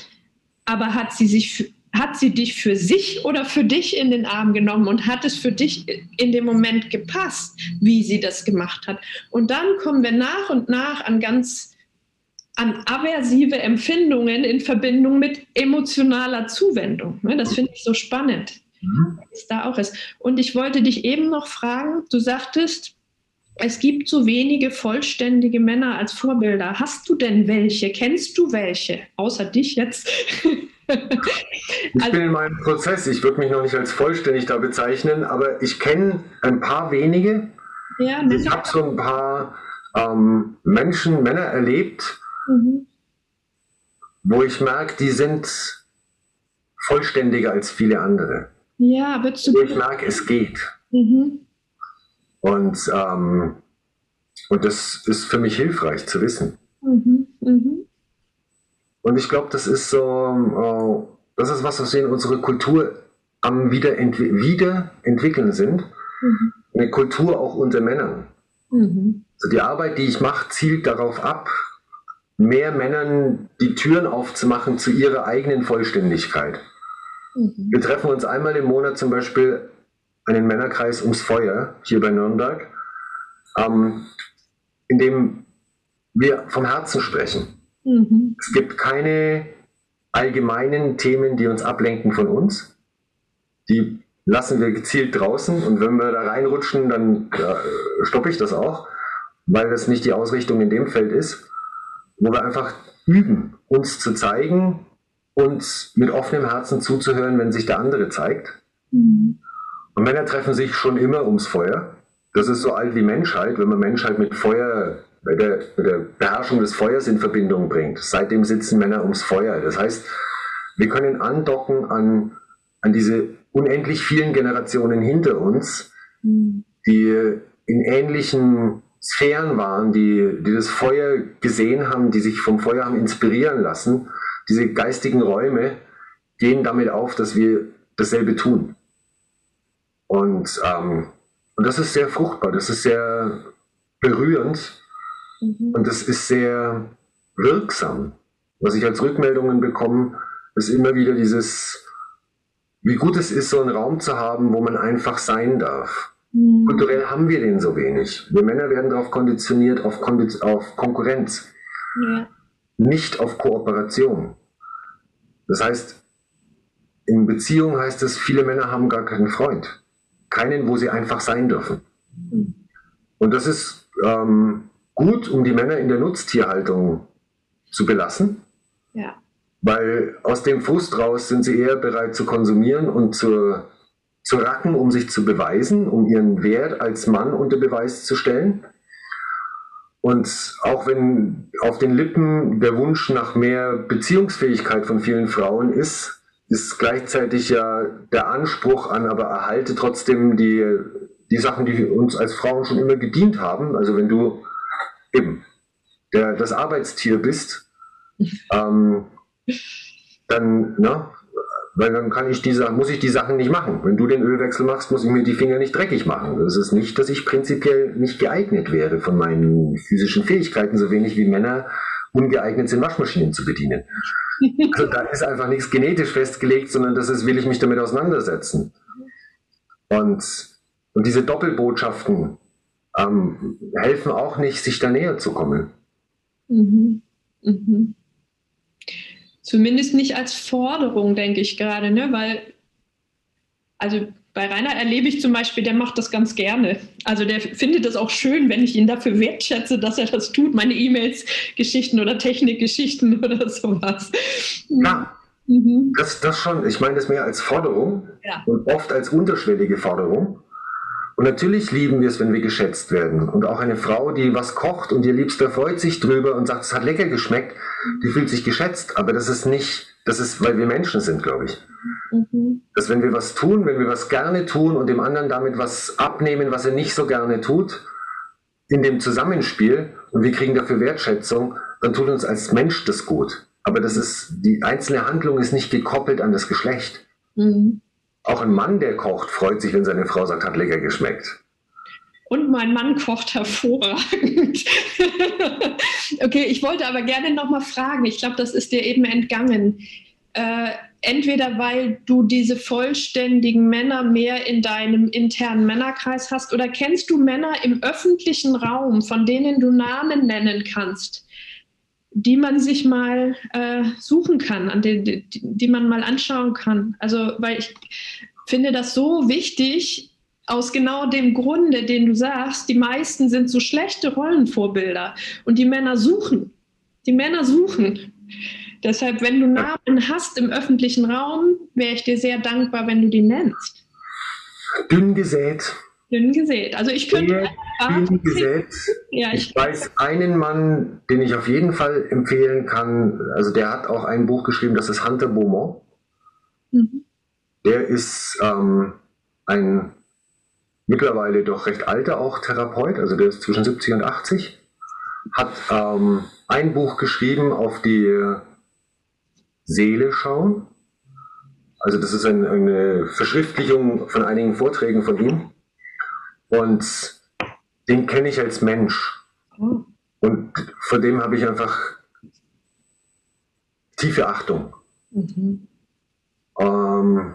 aber hat sie sich hat sie dich für sich oder für dich in den Arm genommen und hat es für dich in dem Moment gepasst, wie sie das gemacht hat? Und dann kommen wir nach und nach an ganz an aversive Empfindungen in Verbindung mit emotionaler Zuwendung. Ne, das finde ich so spannend, mhm. was da auch ist. Und ich wollte dich eben noch fragen, du sagtest, es gibt so wenige vollständige Männer als Vorbilder. Hast du denn welche? Kennst du welche? Außer dich jetzt. ich also, bin in meinem Prozess. Ich würde mich noch nicht als vollständig da bezeichnen, aber ich kenne ein paar wenige. Ja, ne? ich habe so ein paar ähm, Menschen, Männer erlebt, mhm. wo ich merke, die sind vollständiger als viele andere. Ja, würdest du. Wo ich merke, es geht. Mhm. Und, ähm, und das ist für mich hilfreich zu wissen. Mhm, mh. Und ich glaube, das ist so, äh, das ist was, was wir in unserer Kultur am Wiederentwi Wiederentwickeln sind. Mhm. Eine Kultur auch unter Männern. Mhm. Also die Arbeit, die ich mache, zielt darauf ab, mehr Männern die Türen aufzumachen zu ihrer eigenen Vollständigkeit. Mhm. Wir treffen uns einmal im Monat zum Beispiel einen Männerkreis ums Feuer hier bei Nürnberg, ähm, in dem wir vom Herzen sprechen. Mhm. Es gibt keine allgemeinen Themen, die uns ablenken von uns. Die lassen wir gezielt draußen und wenn wir da reinrutschen, dann ja, stoppe ich das auch, weil das nicht die Ausrichtung in dem Feld ist, wo wir einfach üben, uns zu zeigen, uns mit offenem Herzen zuzuhören, wenn sich der andere zeigt. Mhm. Und Männer treffen sich schon immer ums Feuer. Das ist so alt wie Menschheit. Wenn man Menschheit mit Feuer mit der, mit der Beherrschung des Feuers in Verbindung bringt. Seitdem sitzen Männer ums Feuer. Das heißt, wir können andocken an, an diese unendlich vielen Generationen hinter uns, mhm. die in ähnlichen Sphären waren, die, die das Feuer gesehen haben, die sich vom Feuer haben inspirieren lassen. Diese geistigen Räume gehen damit auf, dass wir dasselbe tun. Und, ähm, und das ist sehr fruchtbar, das ist sehr berührend mhm. und das ist sehr wirksam. Was ich als Rückmeldungen bekomme, ist immer wieder dieses, wie gut es ist, so einen Raum zu haben, wo man einfach sein darf. Mhm. Kulturell haben wir den so wenig. Wir Männer werden darauf konditioniert, auf, Kondi auf Konkurrenz, ja. Nicht auf Kooperation. Das heißt, in Beziehung heißt es, viele Männer haben gar keinen Freund. Keinen, wo sie einfach sein dürfen. Und das ist ähm, gut, um die Männer in der Nutztierhaltung zu belassen. Ja. Weil aus dem Frust raus sind sie eher bereit zu konsumieren und zu, zu racken, um sich zu beweisen, um ihren Wert als Mann unter Beweis zu stellen. Und auch wenn auf den Lippen der Wunsch nach mehr Beziehungsfähigkeit von vielen Frauen ist, ist gleichzeitig ja der Anspruch an, aber erhalte trotzdem die, die Sachen, die uns als Frauen schon immer gedient haben. Also wenn du eben der, das Arbeitstier bist, ähm, dann, ne, weil dann kann ich diese, muss ich die Sachen nicht machen. Wenn du den Ölwechsel machst, muss ich mir die Finger nicht dreckig machen. Das ist nicht, dass ich prinzipiell nicht geeignet wäre von meinen physischen Fähigkeiten, so wenig wie Männer ungeeignet sind, Waschmaschinen zu bedienen. Also da ist einfach nichts genetisch festgelegt, sondern das ist, will ich mich damit auseinandersetzen. Und, und diese Doppelbotschaften ähm, helfen auch nicht, sich da näher zu kommen. Mhm. Mhm. Zumindest nicht als Forderung, denke ich gerade, ne? weil, also bei Rainer erlebe ich zum Beispiel, der macht das ganz gerne. Also der findet das auch schön, wenn ich ihn dafür wertschätze, dass er das tut, meine E-Mails, Geschichten oder Technikgeschichten oder sowas. Ja, mhm. das, das schon. Ich meine das mehr als Forderung ja. und oft als unterschwellige Forderung. Und natürlich lieben wir es, wenn wir geschätzt werden. Und auch eine Frau, die was kocht und ihr Liebster freut sich drüber und sagt, es hat lecker geschmeckt, die fühlt sich geschätzt. Aber das ist nicht, das ist, weil wir Menschen sind, glaube ich. Mhm. Dass wenn wir was tun, wenn wir was gerne tun und dem anderen damit was abnehmen, was er nicht so gerne tut, in dem Zusammenspiel und wir kriegen dafür Wertschätzung, dann tut uns als Mensch das gut. Aber das ist, die einzelne Handlung ist nicht gekoppelt an das Geschlecht. Mhm. Auch ein Mann, der kocht, freut sich, wenn seine Frau sagt, hat lecker geschmeckt. Und mein Mann kocht hervorragend. okay, ich wollte aber gerne noch mal fragen. Ich glaube, das ist dir eben entgangen. Äh, entweder weil du diese vollständigen Männer mehr in deinem internen Männerkreis hast oder kennst du Männer im öffentlichen Raum, von denen du Namen nennen kannst, die man sich mal äh, suchen kann, an die, die, die man mal anschauen kann. Also, weil ich finde das so wichtig, aus genau dem Grunde, den du sagst, die meisten sind so schlechte Rollenvorbilder und die Männer suchen. Die Männer suchen. Deshalb, wenn du Namen hast im öffentlichen Raum, wäre ich dir sehr dankbar, wenn du die nennst. Dünn gesät. Dünn gesät. Also ich könnte. Dünn gesät. Ja, ich, ich weiß einen Mann, den ich auf jeden Fall empfehlen kann. Also der hat auch ein Buch geschrieben, das ist Hunter Beaumont. Mhm. Der ist ähm, ein mittlerweile doch recht alter auch Therapeut, also der ist zwischen 70 und 80. Hat ähm, ein Buch geschrieben auf die Seele schauen. Also das ist ein, eine Verschriftlichung von einigen Vorträgen von ihm. Und den kenne ich als Mensch. Und vor dem habe ich einfach tiefe Achtung. Mhm. Ähm,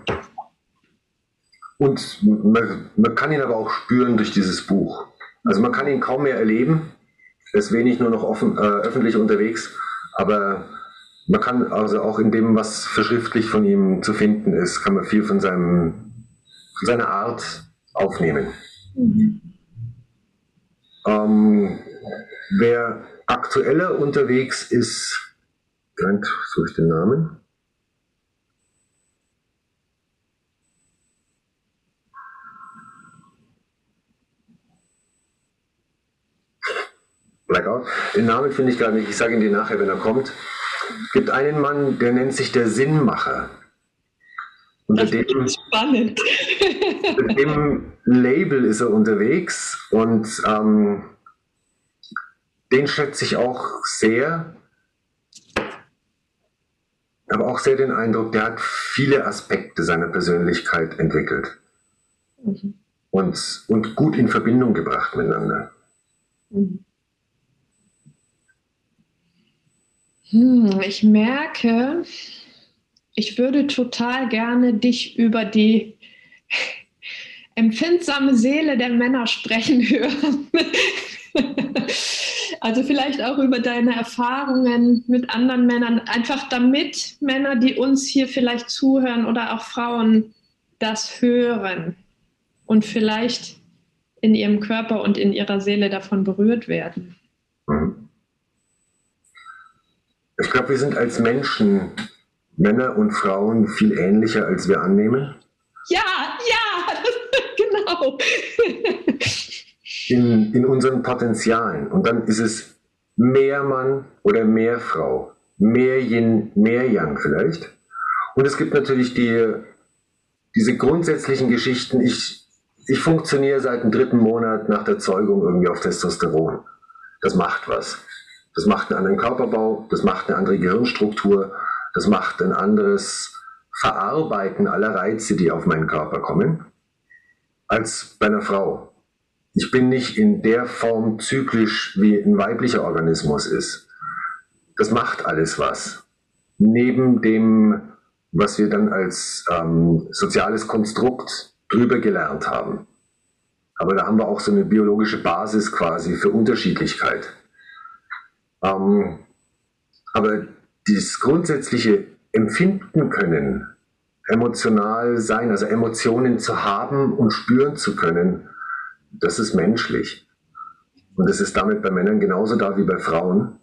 und man, man, kann ihn aber auch spüren durch dieses Buch. Also man kann ihn kaum mehr erleben. Er ist wenig nur noch offen, äh, öffentlich unterwegs. Aber man kann also auch in dem, was verschriftlich von ihm zu finden ist, kann man viel von, seinem, von seiner Art aufnehmen. Mhm. Ähm, wer aktueller unterwegs ist, Moment, suche ich den Namen. Blackout. Den Namen finde ich gar nicht, ich sage ihn dir nachher, wenn er kommt. Es gibt einen Mann, der nennt sich der Sinnmacher. Unter das dem, spannend. Mit dem Label ist er unterwegs und ähm, den schätze ich auch sehr. Aber auch sehr den Eindruck, der hat viele Aspekte seiner Persönlichkeit entwickelt mhm. und, und gut in Verbindung gebracht miteinander. Mhm. Hm, ich merke, ich würde total gerne dich über die empfindsame Seele der Männer sprechen hören. also vielleicht auch über deine Erfahrungen mit anderen Männern, einfach damit Männer, die uns hier vielleicht zuhören oder auch Frauen das hören und vielleicht in ihrem Körper und in ihrer Seele davon berührt werden. Mhm. Ich glaube, wir sind als Menschen, Männer und Frauen, viel ähnlicher, als wir annehmen. Ja, ja, genau. in, in unseren Potenzialen. Und dann ist es mehr Mann oder mehr Frau. Mehr Yin, mehr Yang vielleicht. Und es gibt natürlich die, diese grundsätzlichen Geschichten. Ich, ich funktioniere seit dem dritten Monat nach der Zeugung irgendwie auf Testosteron. Das macht was. Das macht einen anderen Körperbau, das macht eine andere Gehirnstruktur, das macht ein anderes Verarbeiten aller Reize, die auf meinen Körper kommen, als bei einer Frau. Ich bin nicht in der Form zyklisch, wie ein weiblicher Organismus ist. Das macht alles was. Neben dem, was wir dann als ähm, soziales Konstrukt drüber gelernt haben. Aber da haben wir auch so eine biologische Basis quasi für Unterschiedlichkeit. Ähm, aber dieses grundsätzliche Empfinden können, emotional sein, also Emotionen zu haben und spüren zu können, das ist menschlich. Und es ist damit bei Männern genauso da wie bei Frauen.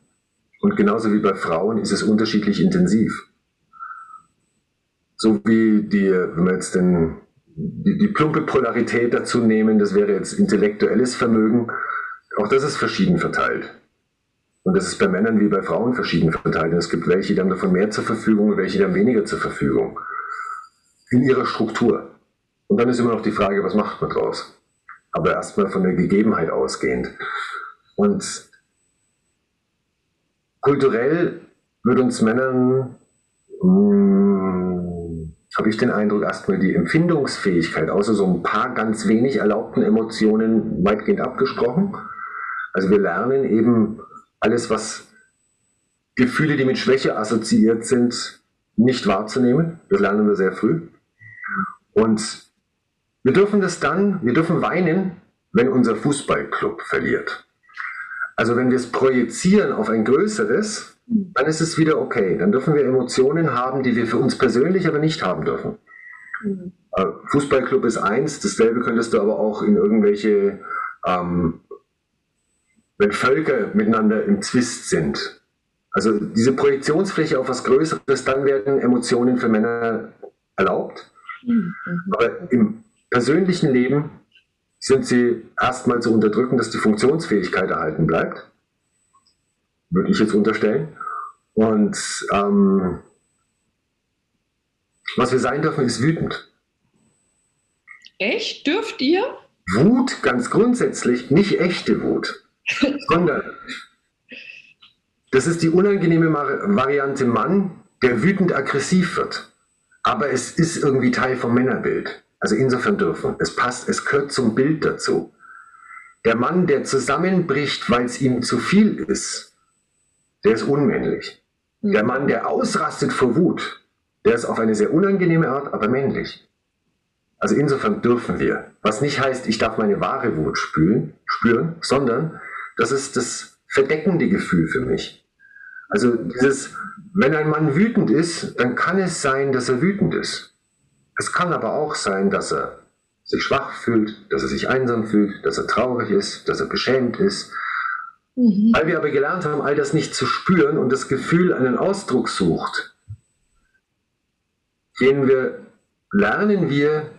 Und genauso wie bei Frauen ist es unterschiedlich intensiv. So wie die, wenn wir jetzt den, die, die plumpe Polarität dazu nehmen, das wäre jetzt intellektuelles Vermögen, auch das ist verschieden verteilt. Und das ist bei Männern wie bei Frauen verschieden verteilt. Es gibt welche, die haben davon mehr zur Verfügung und welche, die haben weniger zur Verfügung. In ihrer Struktur. Und dann ist immer noch die Frage, was macht man draus? Aber erstmal von der Gegebenheit ausgehend. Und kulturell wird uns Männern, hm, habe ich den Eindruck, erstmal die Empfindungsfähigkeit, außer so ein paar ganz wenig erlaubten Emotionen, weitgehend abgesprochen. Also wir lernen eben alles, was Gefühle, die mit Schwäche assoziiert sind, nicht wahrzunehmen. Das lernen wir sehr früh. Und wir dürfen das dann, wir dürfen weinen, wenn unser Fußballclub verliert. Also wenn wir es projizieren auf ein größeres, dann ist es wieder okay. Dann dürfen wir Emotionen haben, die wir für uns persönlich aber nicht haben dürfen. Mhm. Fußballclub ist eins, dasselbe könntest du aber auch in irgendwelche ähm, wenn Völker miteinander im Zwist sind. Also diese Projektionsfläche auf was Größeres, dann werden Emotionen für Männer erlaubt. Mhm. Aber im persönlichen Leben sind sie erstmal zu unterdrücken, dass die Funktionsfähigkeit erhalten bleibt. Würde ich jetzt unterstellen. Und ähm, was wir sein dürfen, ist wütend. Echt? Dürft ihr? Wut ganz grundsätzlich, nicht echte Wut sondern das ist die unangenehme Variante Mann, der wütend aggressiv wird. Aber es ist irgendwie Teil vom Männerbild. Also insofern dürfen. Es passt, es gehört zum Bild dazu. Der Mann, der zusammenbricht, weil es ihm zu viel ist, der ist unmännlich. Der Mann, der ausrastet vor Wut, der ist auf eine sehr unangenehme Art, aber männlich. Also insofern dürfen wir. Was nicht heißt, ich darf meine wahre Wut spüren, spüren sondern das ist das verdeckende Gefühl für mich. Also dieses, wenn ein Mann wütend ist, dann kann es sein, dass er wütend ist. Es kann aber auch sein, dass er sich schwach fühlt, dass er sich einsam fühlt, dass er traurig ist, dass er beschämt ist. Mhm. Weil wir aber gelernt haben, all das nicht zu spüren und das Gefühl einen Ausdruck sucht, gehen wir, lernen wir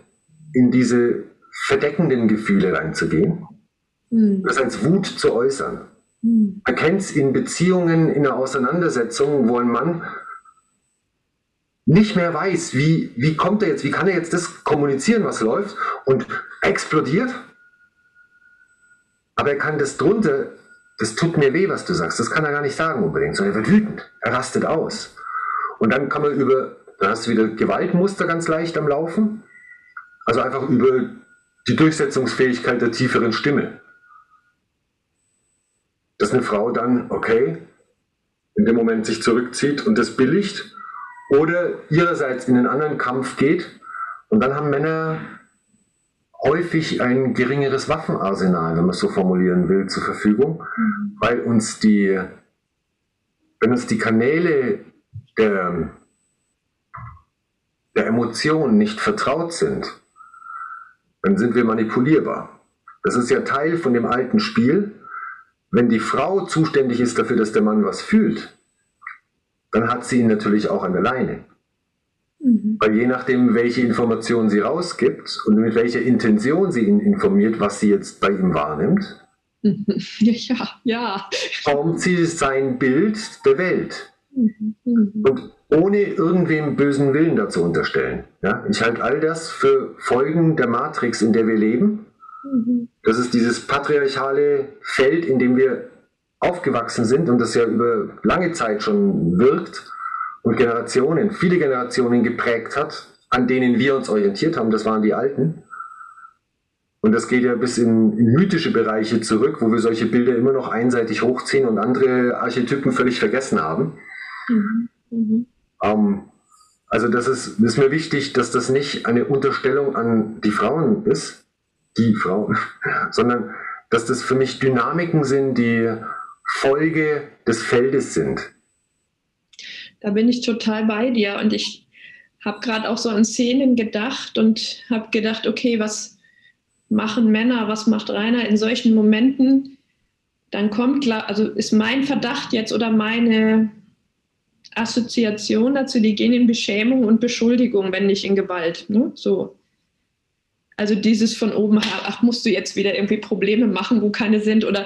in diese verdeckenden Gefühle reinzugehen Mhm. Das als Wut zu äußern. Man kennt es in Beziehungen, in einer Auseinandersetzung, wo ein Mann nicht mehr weiß, wie, wie kommt er jetzt, wie kann er jetzt das kommunizieren, was läuft und explodiert. Aber er kann das drunter, das tut mir weh, was du sagst, das kann er gar nicht sagen unbedingt, sondern er wird wütend, er rastet aus. Und dann kann man über, dann hast du wieder Gewaltmuster ganz leicht am Laufen, also einfach über die Durchsetzungsfähigkeit der tieferen Stimme dass eine Frau dann, okay, in dem Moment sich zurückzieht und das billigt oder ihrerseits in einen anderen Kampf geht. Und dann haben Männer häufig ein geringeres Waffenarsenal, wenn man es so formulieren will, zur Verfügung, mhm. weil uns die, wenn uns die Kanäle der, der Emotionen nicht vertraut sind, dann sind wir manipulierbar. Das ist ja Teil von dem alten Spiel, wenn die Frau zuständig ist dafür, dass der Mann was fühlt, dann hat sie ihn natürlich auch an der Leine. Mhm. Weil je nachdem, welche Informationen sie rausgibt und mit welcher Intention sie ihn informiert, was sie jetzt bei ihm wahrnimmt, ja, ja. formt sie sein Bild der Welt. Mhm. Und ohne irgendwem bösen Willen dazu unterstellen. Ja? Ich halte all das für Folgen der Matrix, in der wir leben. Mhm. Das ist dieses patriarchale Feld, in dem wir aufgewachsen sind und das ja über lange Zeit schon wirkt und Generationen, viele Generationen geprägt hat, an denen wir uns orientiert haben, das waren die Alten. Und das geht ja bis in, in mythische Bereiche zurück, wo wir solche Bilder immer noch einseitig hochziehen und andere Archetypen völlig vergessen haben. Mhm. Mhm. Ähm, also das ist, ist mir wichtig, dass das nicht eine Unterstellung an die Frauen ist, die Frau, sondern dass das für mich Dynamiken sind, die Folge des Feldes sind. Da bin ich total bei dir und ich habe gerade auch so an Szenen gedacht und habe gedacht, okay, was machen Männer, was macht Rainer in solchen Momenten? Dann kommt klar, also ist mein Verdacht jetzt oder meine Assoziation dazu, die gehen in Beschämung und Beschuldigung, wenn nicht in Gewalt. Ne? So. Also dieses von oben, ach, musst du jetzt wieder irgendwie Probleme machen, wo keine sind oder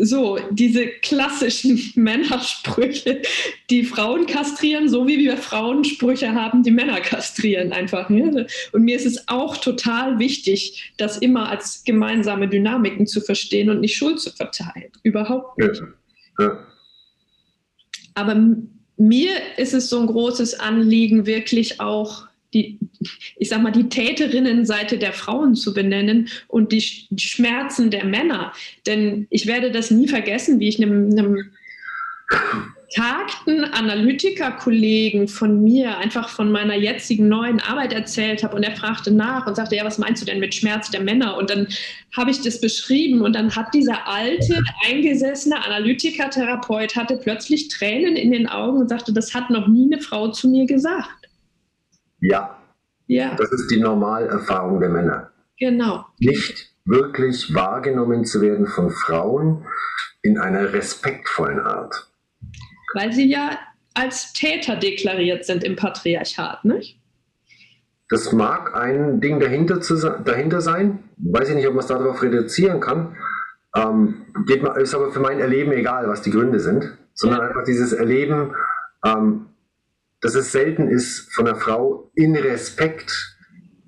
so, diese klassischen Männersprüche, die Frauen kastrieren, so wie wir Frauen Sprüche haben, die Männer kastrieren einfach. Ne? Und mir ist es auch total wichtig, das immer als gemeinsame Dynamiken zu verstehen und nicht Schuld zu verteilen. Überhaupt nicht. Ja. Ja. Aber mir ist es so ein großes Anliegen, wirklich auch die, ich sag mal, die Täterinnenseite der Frauen zu benennen und die Schmerzen der Männer. Denn ich werde das nie vergessen, wie ich einem, einem tagten Analytiker-Kollegen von mir einfach von meiner jetzigen neuen Arbeit erzählt habe und er fragte nach und sagte, ja, was meinst du denn mit Schmerz der Männer? Und dann habe ich das beschrieben und dann hat dieser alte, eingesessene Analytiker-Therapeut hatte plötzlich Tränen in den Augen und sagte, das hat noch nie eine Frau zu mir gesagt. Ja. Ja. Das ist die Normalerfahrung der Männer. Genau. Nicht wirklich wahrgenommen zu werden von Frauen in einer respektvollen Art. Weil sie ja als Täter deklariert sind im Patriarchat, nicht? Das mag ein Ding dahinter, zu, dahinter sein. Weiß ich nicht, ob man es darauf reduzieren kann. Ähm, geht mal, ist aber für mein Erleben egal, was die Gründe sind, sondern ja. einfach dieses Erleben, ähm, dass es selten ist, von einer Frau in Respekt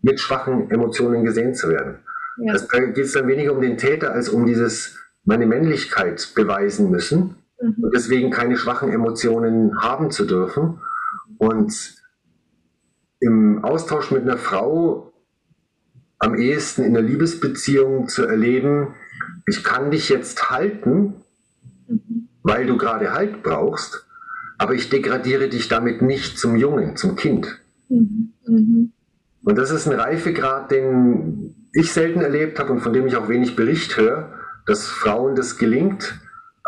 mit schwachen Emotionen gesehen zu werden. Ja. Das, da geht es dann weniger um den Täter als um dieses meine Männlichkeit beweisen müssen mhm. und deswegen keine schwachen Emotionen haben zu dürfen. Und im Austausch mit einer Frau am ehesten in einer Liebesbeziehung zu erleben, ich kann dich jetzt halten, mhm. weil du gerade Halt brauchst, aber ich degradiere dich damit nicht zum Jungen, zum Kind. Mhm. Mhm. Und das ist ein Reifegrad, den ich selten erlebt habe und von dem ich auch wenig Bericht höre, dass Frauen das gelingt,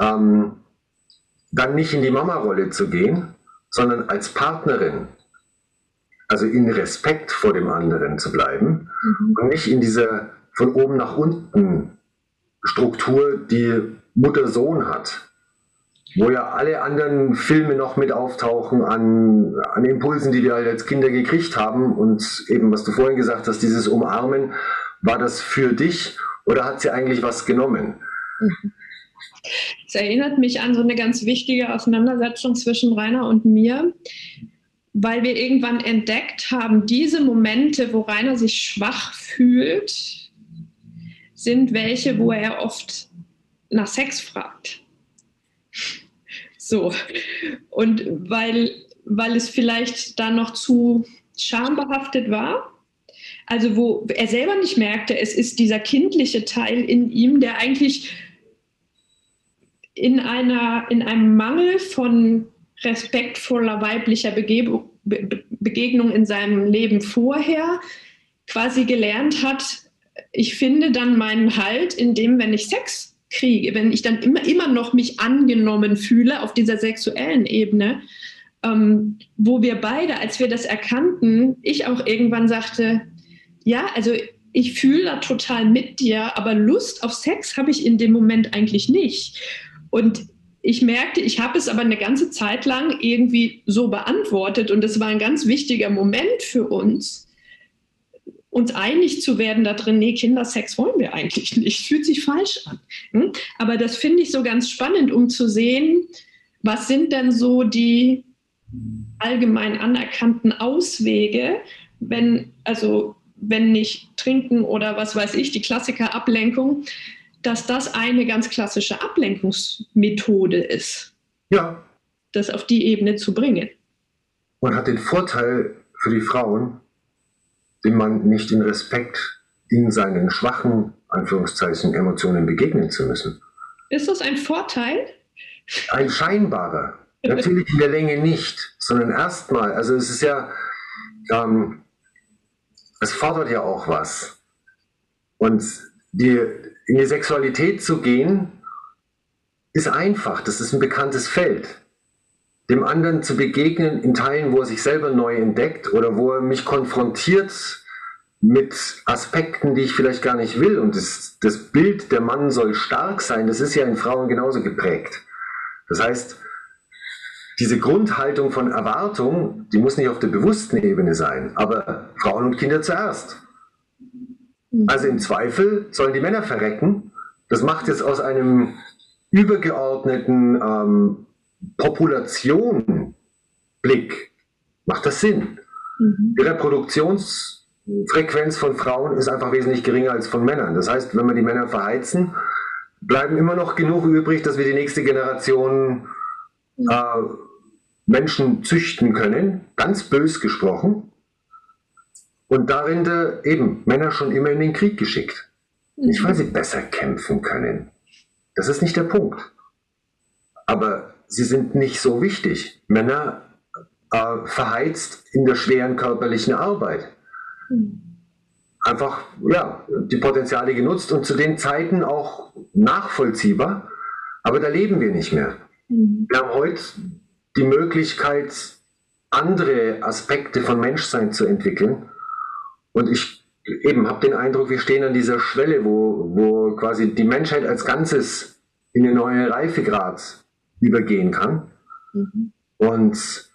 ähm, dann nicht in die Mama-Rolle zu gehen, sondern als Partnerin, also in Respekt vor dem anderen zu bleiben mhm. und nicht in dieser von oben nach unten Struktur, die Mutter-Sohn hat wo ja alle anderen Filme noch mit auftauchen an, an Impulsen, die wir halt als Kinder gekriegt haben. Und eben, was du vorhin gesagt hast, dieses Umarmen, war das für dich oder hat sie eigentlich was genommen? Es erinnert mich an so eine ganz wichtige Auseinandersetzung zwischen Rainer und mir, weil wir irgendwann entdeckt haben, diese Momente, wo Rainer sich schwach fühlt, sind welche, wo er oft nach Sex fragt. So. Und weil, weil es vielleicht da noch zu schambehaftet war, also wo er selber nicht merkte, es ist dieser kindliche Teil in ihm, der eigentlich in, einer, in einem Mangel von respektvoller weiblicher Begebung, Be Begegnung in seinem Leben vorher quasi gelernt hat, ich finde dann meinen Halt, indem, wenn ich Sex kriege, wenn ich dann immer, immer noch mich angenommen fühle auf dieser sexuellen Ebene, ähm, wo wir beide, als wir das erkannten, ich auch irgendwann sagte, ja, also ich fühle da total mit dir, aber Lust auf Sex habe ich in dem Moment eigentlich nicht. Und ich merkte, ich habe es aber eine ganze Zeit lang irgendwie so beantwortet und es war ein ganz wichtiger Moment für uns, uns einig zu werden da drin, nee, Kindersex wollen wir eigentlich nicht, fühlt sich falsch an. Hm? Aber das finde ich so ganz spannend, um zu sehen, was sind denn so die allgemein anerkannten Auswege, wenn, also wenn nicht trinken oder was weiß ich, die Klassiker Ablenkung, dass das eine ganz klassische Ablenkungsmethode ist. Ja. Das auf die Ebene zu bringen. Man hat den Vorteil für die Frauen, dem man nicht in Respekt in seinen schwachen, Anführungszeichen, Emotionen begegnen zu müssen. Ist das ein Vorteil? Ein scheinbarer. Natürlich in der Länge nicht, sondern erstmal, also es ist ja, ähm, es fordert ja auch was. Und die, in die Sexualität zu gehen, ist einfach, das ist ein bekanntes Feld. Dem anderen zu begegnen in Teilen, wo er sich selber neu entdeckt oder wo er mich konfrontiert mit Aspekten, die ich vielleicht gar nicht will. Und das, das Bild, der Mann soll stark sein, das ist ja in Frauen genauso geprägt. Das heißt, diese Grundhaltung von Erwartung, die muss nicht auf der bewussten Ebene sein, aber Frauen und Kinder zuerst. Mhm. Also im Zweifel sollen die Männer verrecken. Das macht jetzt aus einem übergeordneten ähm, Population Blick, macht das Sinn. Mhm. Die Reproduktionsfrequenz von Frauen ist einfach wesentlich geringer als von Männern. Das heißt, wenn wir die Männer verheizen, bleiben immer noch genug übrig, dass wir die nächste Generation mhm. äh, Menschen züchten können, ganz bös gesprochen. Und darin eben Männer schon immer in den Krieg geschickt. Nicht, weil sie besser kämpfen können. Das ist nicht der Punkt. Aber sie sind nicht so wichtig. Männer äh, verheizt in der schweren körperlichen Arbeit. Einfach, ja, die Potenziale genutzt und zu den Zeiten auch nachvollziehbar. Aber da leben wir nicht mehr. Mhm. Wir haben heute die Möglichkeit, andere Aspekte von Menschsein zu entwickeln. Und ich eben habe den Eindruck, wir stehen an dieser Schwelle, wo, wo quasi die Menschheit als Ganzes in eine neue Reifegrad übergehen kann. Mhm. Und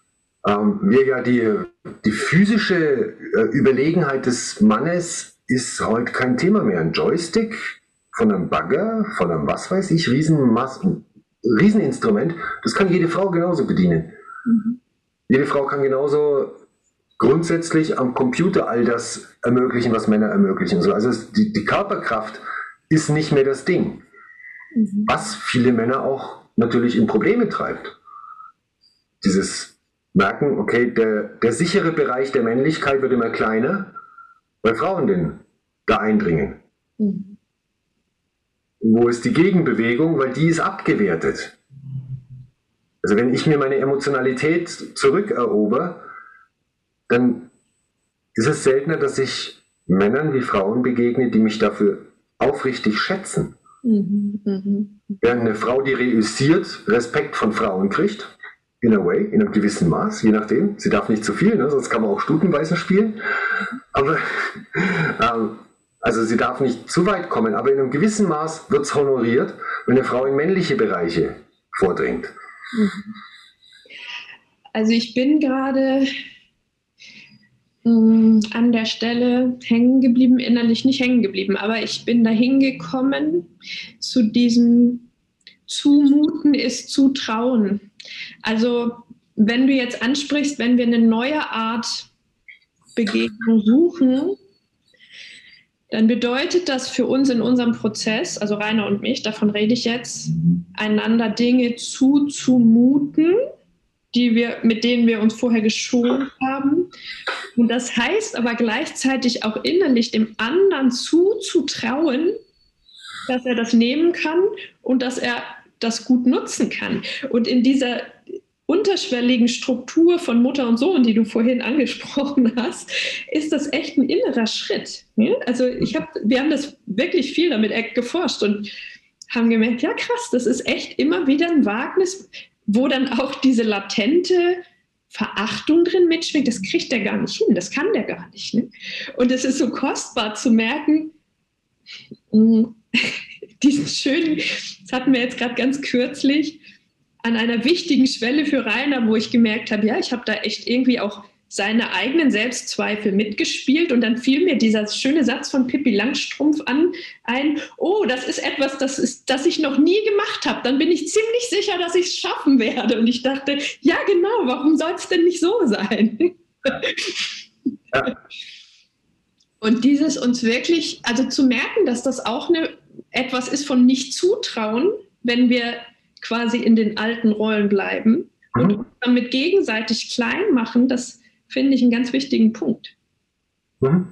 ähm, wir ja die, die physische äh, Überlegenheit des Mannes ist heute kein Thema mehr. Ein Joystick von einem Bagger, von einem was weiß ich, Riesenmassen, Rieseninstrument, das kann jede Frau genauso bedienen. Mhm. Jede Frau kann genauso grundsätzlich am Computer all das ermöglichen, was Männer ermöglichen. Also die, die Körperkraft ist nicht mehr das Ding. Mhm. Was viele Männer auch natürlich in Probleme treibt. Dieses Merken, okay, der, der sichere Bereich der Männlichkeit wird immer kleiner, weil Frauen denn da eindringen. Mhm. Wo ist die Gegenbewegung? Weil die ist abgewertet. Also wenn ich mir meine Emotionalität zurückerober, dann ist es seltener, dass ich Männern wie Frauen begegne, die mich dafür aufrichtig schätzen. Mhm, mh. Während eine Frau, die reüssiert, Respekt von Frauen kriegt, in a way, in einem gewissen Maß, je nachdem. Sie darf nicht zu viel, ne? sonst kann man auch stutenweise spielen. Aber ähm, also sie darf nicht zu weit kommen, aber in einem gewissen Maß wird es honoriert, wenn eine Frau in männliche Bereiche vordringt. Mhm. Also ich bin gerade an der Stelle hängen geblieben, innerlich nicht hängen geblieben, aber ich bin da hingekommen zu diesem zumuten ist zutrauen. Also wenn du jetzt ansprichst, wenn wir eine neue Art Begegnung suchen, dann bedeutet das für uns in unserem Prozess, also Rainer und mich, davon rede ich jetzt, einander Dinge zuzumuten, die wir, mit denen wir uns vorher geschont haben. Und das heißt aber gleichzeitig auch innerlich dem anderen zuzutrauen, dass er das nehmen kann und dass er das gut nutzen kann. Und in dieser unterschwelligen Struktur von Mutter und Sohn, die du vorhin angesprochen hast, ist das echt ein innerer Schritt. Also ich hab, wir haben das wirklich viel damit geforscht und haben gemerkt, ja krass, das ist echt immer wieder ein Wagnis, wo dann auch diese latente Verachtung drin mitschwingt. Das kriegt der gar nicht hin, das kann der gar nicht. Ne? Und es ist so kostbar zu merken, mm, diesen schönen, das hatten wir jetzt gerade ganz kürzlich, an einer wichtigen Schwelle für Rainer, wo ich gemerkt habe, ja, ich habe da echt irgendwie auch seine eigenen Selbstzweifel mitgespielt und dann fiel mir dieser schöne Satz von Pippi Langstrumpf an ein, oh, das ist etwas, das, ist, das ich noch nie gemacht habe, dann bin ich ziemlich sicher, dass ich es schaffen werde. Und ich dachte, ja genau, warum soll es denn nicht so sein? Ja. Und dieses uns wirklich, also zu merken, dass das auch eine, etwas ist von nicht zutrauen, wenn wir quasi in den alten Rollen bleiben mhm. und damit gegenseitig klein machen, das finde ich einen ganz wichtigen Punkt. Mhm.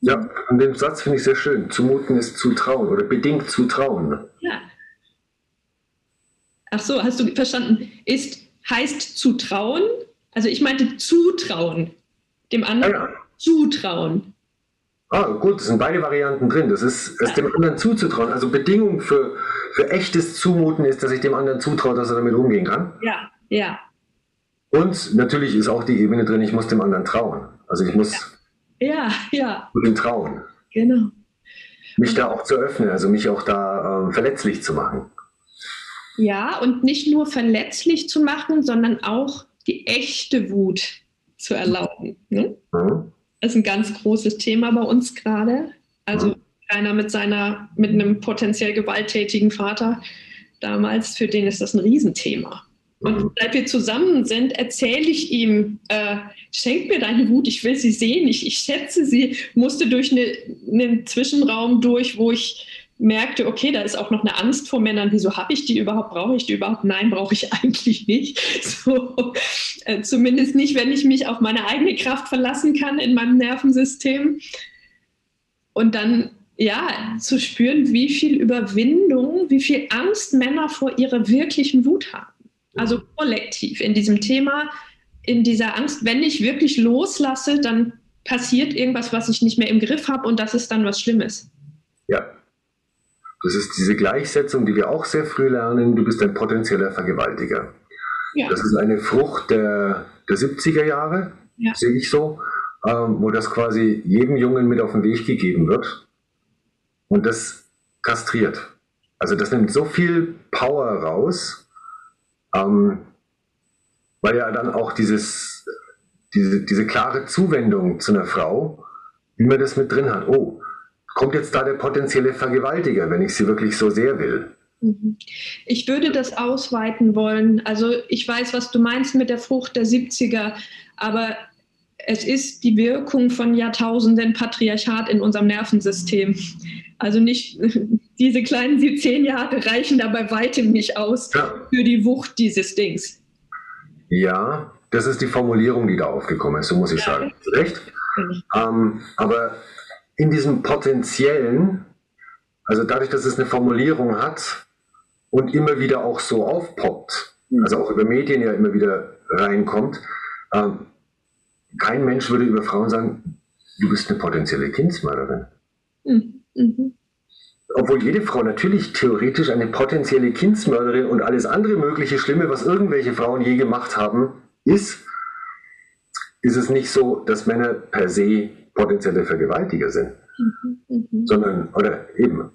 Ja, an dem Satz finde ich sehr schön. Zumuten ist zutrauen oder bedingt zutrauen. Ja. Ach so, hast du verstanden? Ist heißt zutrauen? Also ich meinte zutrauen. Dem anderen ja, ja. zutrauen. Ah, gut, es sind beide Varianten drin. Das ist, es dem anderen zuzutrauen. Also Bedingung für, für echtes Zumuten ist, dass ich dem anderen zutraue, dass er damit umgehen kann. Ja, ja. Und natürlich ist auch die Ebene drin, ich muss dem anderen trauen. Also ich muss ja, ja. ihm trauen. Genau. Mich da auch zu öffnen, also mich auch da äh, verletzlich zu machen. Ja, und nicht nur verletzlich zu machen, sondern auch die echte Wut zu erlauben. Ne? Mhm ist ein ganz großes Thema bei uns gerade. Also einer mit seiner, mit einem potenziell gewalttätigen Vater damals, für den ist das ein Riesenthema. Und seit wir zusammen sind, erzähle ich ihm, äh, schenk mir deine Wut, ich will sie sehen, ich, ich schätze sie, musste durch eine, einen Zwischenraum durch, wo ich merkte, okay, da ist auch noch eine Angst vor Männern. Wieso habe ich die überhaupt? Brauche ich die überhaupt? Nein, brauche ich eigentlich nicht. So, äh, zumindest nicht, wenn ich mich auf meine eigene Kraft verlassen kann in meinem Nervensystem. Und dann ja, zu spüren, wie viel Überwindung, wie viel Angst Männer vor ihrer wirklichen Wut haben. Also kollektiv in diesem Thema, in dieser Angst, wenn ich wirklich loslasse, dann passiert irgendwas, was ich nicht mehr im Griff habe und das ist dann was Schlimmes. Ja, das ist diese Gleichsetzung, die wir auch sehr früh lernen. Du bist ein potenzieller Vergewaltiger. Ja. Das ist eine Frucht der, der 70er Jahre, ja. sehe ich so, ähm, wo das quasi jedem Jungen mit auf den Weg gegeben wird. Und das kastriert. Also das nimmt so viel Power raus, ähm, weil ja dann auch dieses, diese, diese klare Zuwendung zu einer Frau, wie man das mit drin hat. Oh, kommt jetzt da der potenzielle Vergewaltiger, wenn ich sie wirklich so sehr will? Mhm. Ich würde das ausweiten wollen. Also ich weiß, was du meinst mit der Frucht der 70er, aber es ist die Wirkung von Jahrtausenden Patriarchat in unserem Nervensystem. Also nicht diese kleinen 17 Jahre reichen da bei weitem nicht aus ja. für die Wucht dieses Dings. Ja, das ist die Formulierung, die da aufgekommen ist, so muss ich ja. sagen. Recht? Ähm, aber in diesem Potenziellen, also dadurch, dass es eine Formulierung hat und immer wieder auch so aufpoppt, mhm. also auch über Medien ja immer wieder reinkommt, ähm, kein Mensch würde über Frauen sagen, du bist eine potenzielle Kindsmörderin. Mhm. Mhm. Obwohl jede Frau natürlich theoretisch eine potenzielle Kindsmörderin und alles andere mögliche Schlimme, was irgendwelche Frauen je gemacht haben, ist, ist es nicht so, dass Männer per se potenzielle Vergewaltiger sind, mhm, mhm. sondern, oder eben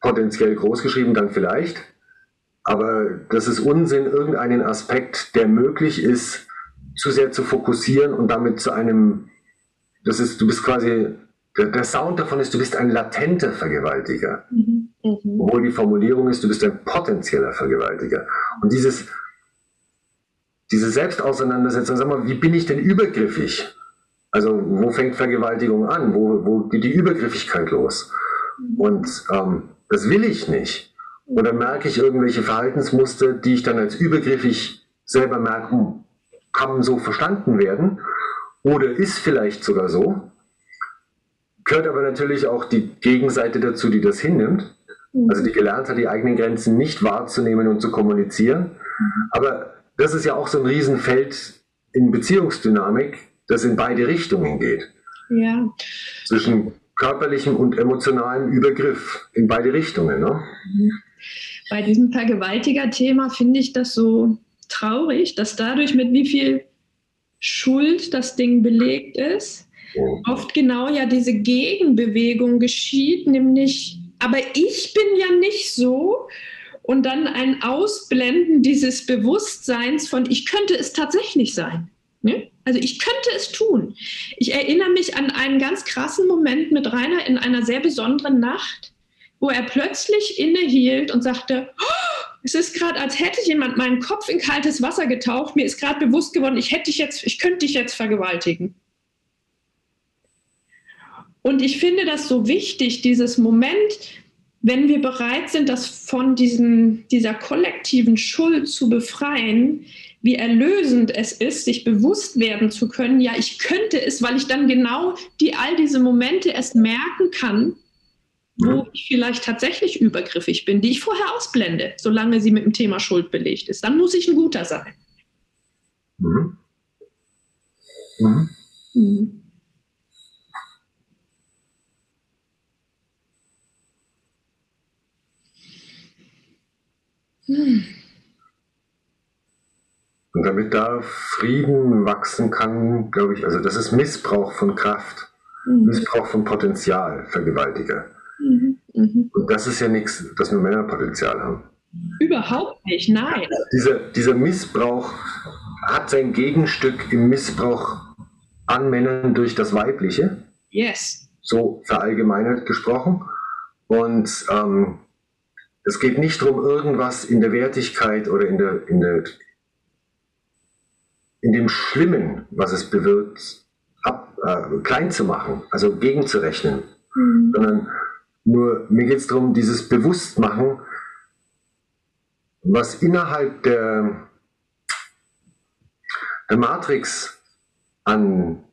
potenziell großgeschrieben dann vielleicht, aber das ist Unsinn, irgendeinen Aspekt, der möglich ist, zu sehr zu fokussieren und damit zu einem, das ist, du bist quasi der, der, Sound davon ist, du bist ein latenter Vergewaltiger. Mhm. Mhm. Obwohl die Formulierung ist, du bist ein potenzieller Vergewaltiger. Und dieses, diese Selbstauseinandersetzung, sag mal, wie bin ich denn übergriffig? Also wo fängt Vergewaltigung an? Wo, wo geht die Übergriffigkeit los? Und ähm, das will ich nicht. Oder merke ich irgendwelche Verhaltensmuster, die ich dann als übergriffig selber merke, kann so verstanden werden? Oder ist vielleicht sogar so? Gehört aber natürlich auch die Gegenseite dazu, die das hinnimmt. Also die gelernt hat, die eigenen Grenzen nicht wahrzunehmen und zu kommunizieren. Aber das ist ja auch so ein Riesenfeld in Beziehungsdynamik, das in beide Richtungen geht. Ja. Zwischen körperlichem und emotionalem Übergriff in beide Richtungen. Ne? Bei diesem Vergewaltiger-Thema finde ich das so traurig, dass dadurch mit wie viel Schuld das Ding belegt ist, oh. oft genau ja diese Gegenbewegung geschieht, nämlich, aber ich bin ja nicht so. Und dann ein Ausblenden dieses Bewusstseins von, ich könnte es tatsächlich sein. Ne? Also ich könnte es tun. Ich erinnere mich an einen ganz krassen Moment mit Rainer in einer sehr besonderen Nacht, wo er plötzlich innehielt und sagte, oh, es ist gerade, als hätte jemand meinen Kopf in kaltes Wasser getaucht. Mir ist gerade bewusst geworden, ich hätte dich jetzt, ich könnte dich jetzt vergewaltigen. Und ich finde das so wichtig, dieses Moment, wenn wir bereit sind, das von diesem, dieser kollektiven Schuld zu befreien, wie erlösend es ist, sich bewusst werden zu können, ja, ich könnte es, weil ich dann genau die, all diese Momente erst merken kann, wo ich vielleicht tatsächlich übergriffig bin, die ich vorher ausblende, solange sie mit dem Thema Schuld belegt ist. Dann muss ich ein guter sein. Mhm. Mhm. Mhm. Hm. Und damit da Frieden wachsen kann, glaube ich, also das ist Missbrauch von Kraft, mhm. Missbrauch von Potenzial, Vergewaltiger. Mhm. Und das ist ja nichts, dass nur Männer Potenzial haben. Überhaupt nicht, nein. Dieser, dieser Missbrauch hat sein Gegenstück im Missbrauch an Männern durch das Weibliche. Yes. So verallgemeinert gesprochen. Und ähm, es geht nicht darum, irgendwas in der Wertigkeit oder in der, in der in dem Schlimmen, was es bewirkt, ab, äh, klein zu machen, also gegenzurechnen, mhm. sondern nur mir geht es darum, dieses Bewusstmachen, was innerhalb der, der Matrix an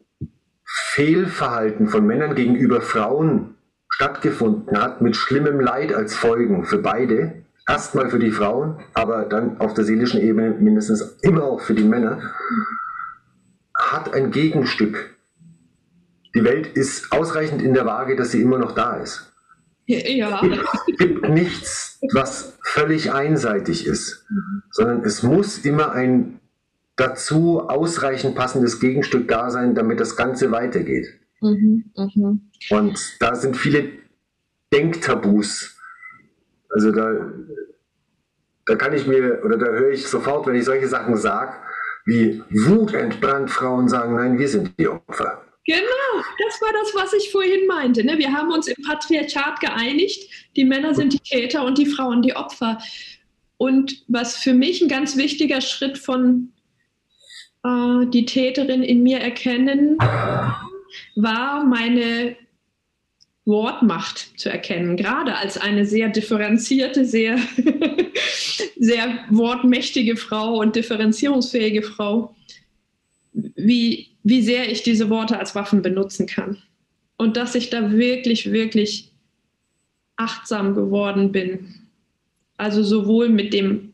Fehlverhalten von Männern gegenüber Frauen stattgefunden hat, mit schlimmem Leid als Folgen für beide, erstmal für die Frauen, aber dann auf der seelischen Ebene mindestens immer auch für die Männer, hat ein Gegenstück. Die Welt ist ausreichend in der Waage, dass sie immer noch da ist. Ja. Es gibt nichts, was völlig einseitig ist, mhm. sondern es muss immer ein dazu ausreichend passendes Gegenstück da sein, damit das Ganze weitergeht. Mhm, mh. Und da sind viele Denktabus also da, da kann ich mir, oder da höre ich sofort, wenn ich solche Sachen sage, wie wutentbrannt Frauen sagen, nein, wir sind die Opfer. Genau, das war das, was ich vorhin meinte. Ne? Wir haben uns im Patriarchat geeinigt, die Männer sind die Täter und die Frauen die Opfer. Und was für mich ein ganz wichtiger Schritt von äh, die Täterin in mir erkennen war meine Wortmacht zu erkennen, gerade als eine sehr differenzierte, sehr, sehr wortmächtige Frau und differenzierungsfähige Frau, wie, wie sehr ich diese Worte als Waffen benutzen kann. Und dass ich da wirklich, wirklich achtsam geworden bin. Also sowohl mit dem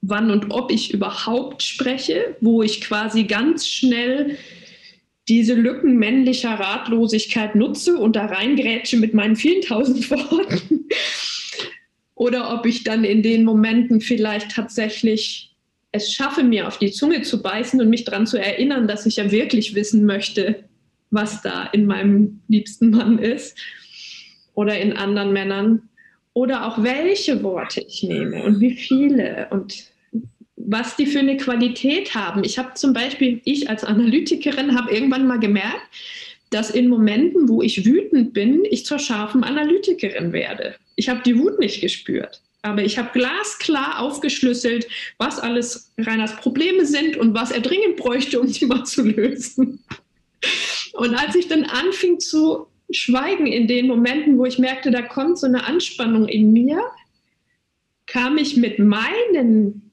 wann und ob ich überhaupt spreche, wo ich quasi ganz schnell diese Lücken männlicher Ratlosigkeit nutze und da reingrätsche mit meinen vielen tausend Worten. Oder ob ich dann in den Momenten vielleicht tatsächlich es schaffe, mir auf die Zunge zu beißen und mich daran zu erinnern, dass ich ja wirklich wissen möchte, was da in meinem liebsten Mann ist oder in anderen Männern. Oder auch welche Worte ich nehme und wie viele und was die für eine Qualität haben. Ich habe zum Beispiel, ich als Analytikerin habe irgendwann mal gemerkt, dass in Momenten, wo ich wütend bin, ich zur scharfen Analytikerin werde. Ich habe die Wut nicht gespürt. Aber ich habe glasklar aufgeschlüsselt, was alles Reiners Probleme sind und was er dringend bräuchte, um sie mal zu lösen. Und als ich dann anfing zu schweigen in den Momenten, wo ich merkte, da kommt so eine Anspannung in mir, kam ich mit meinen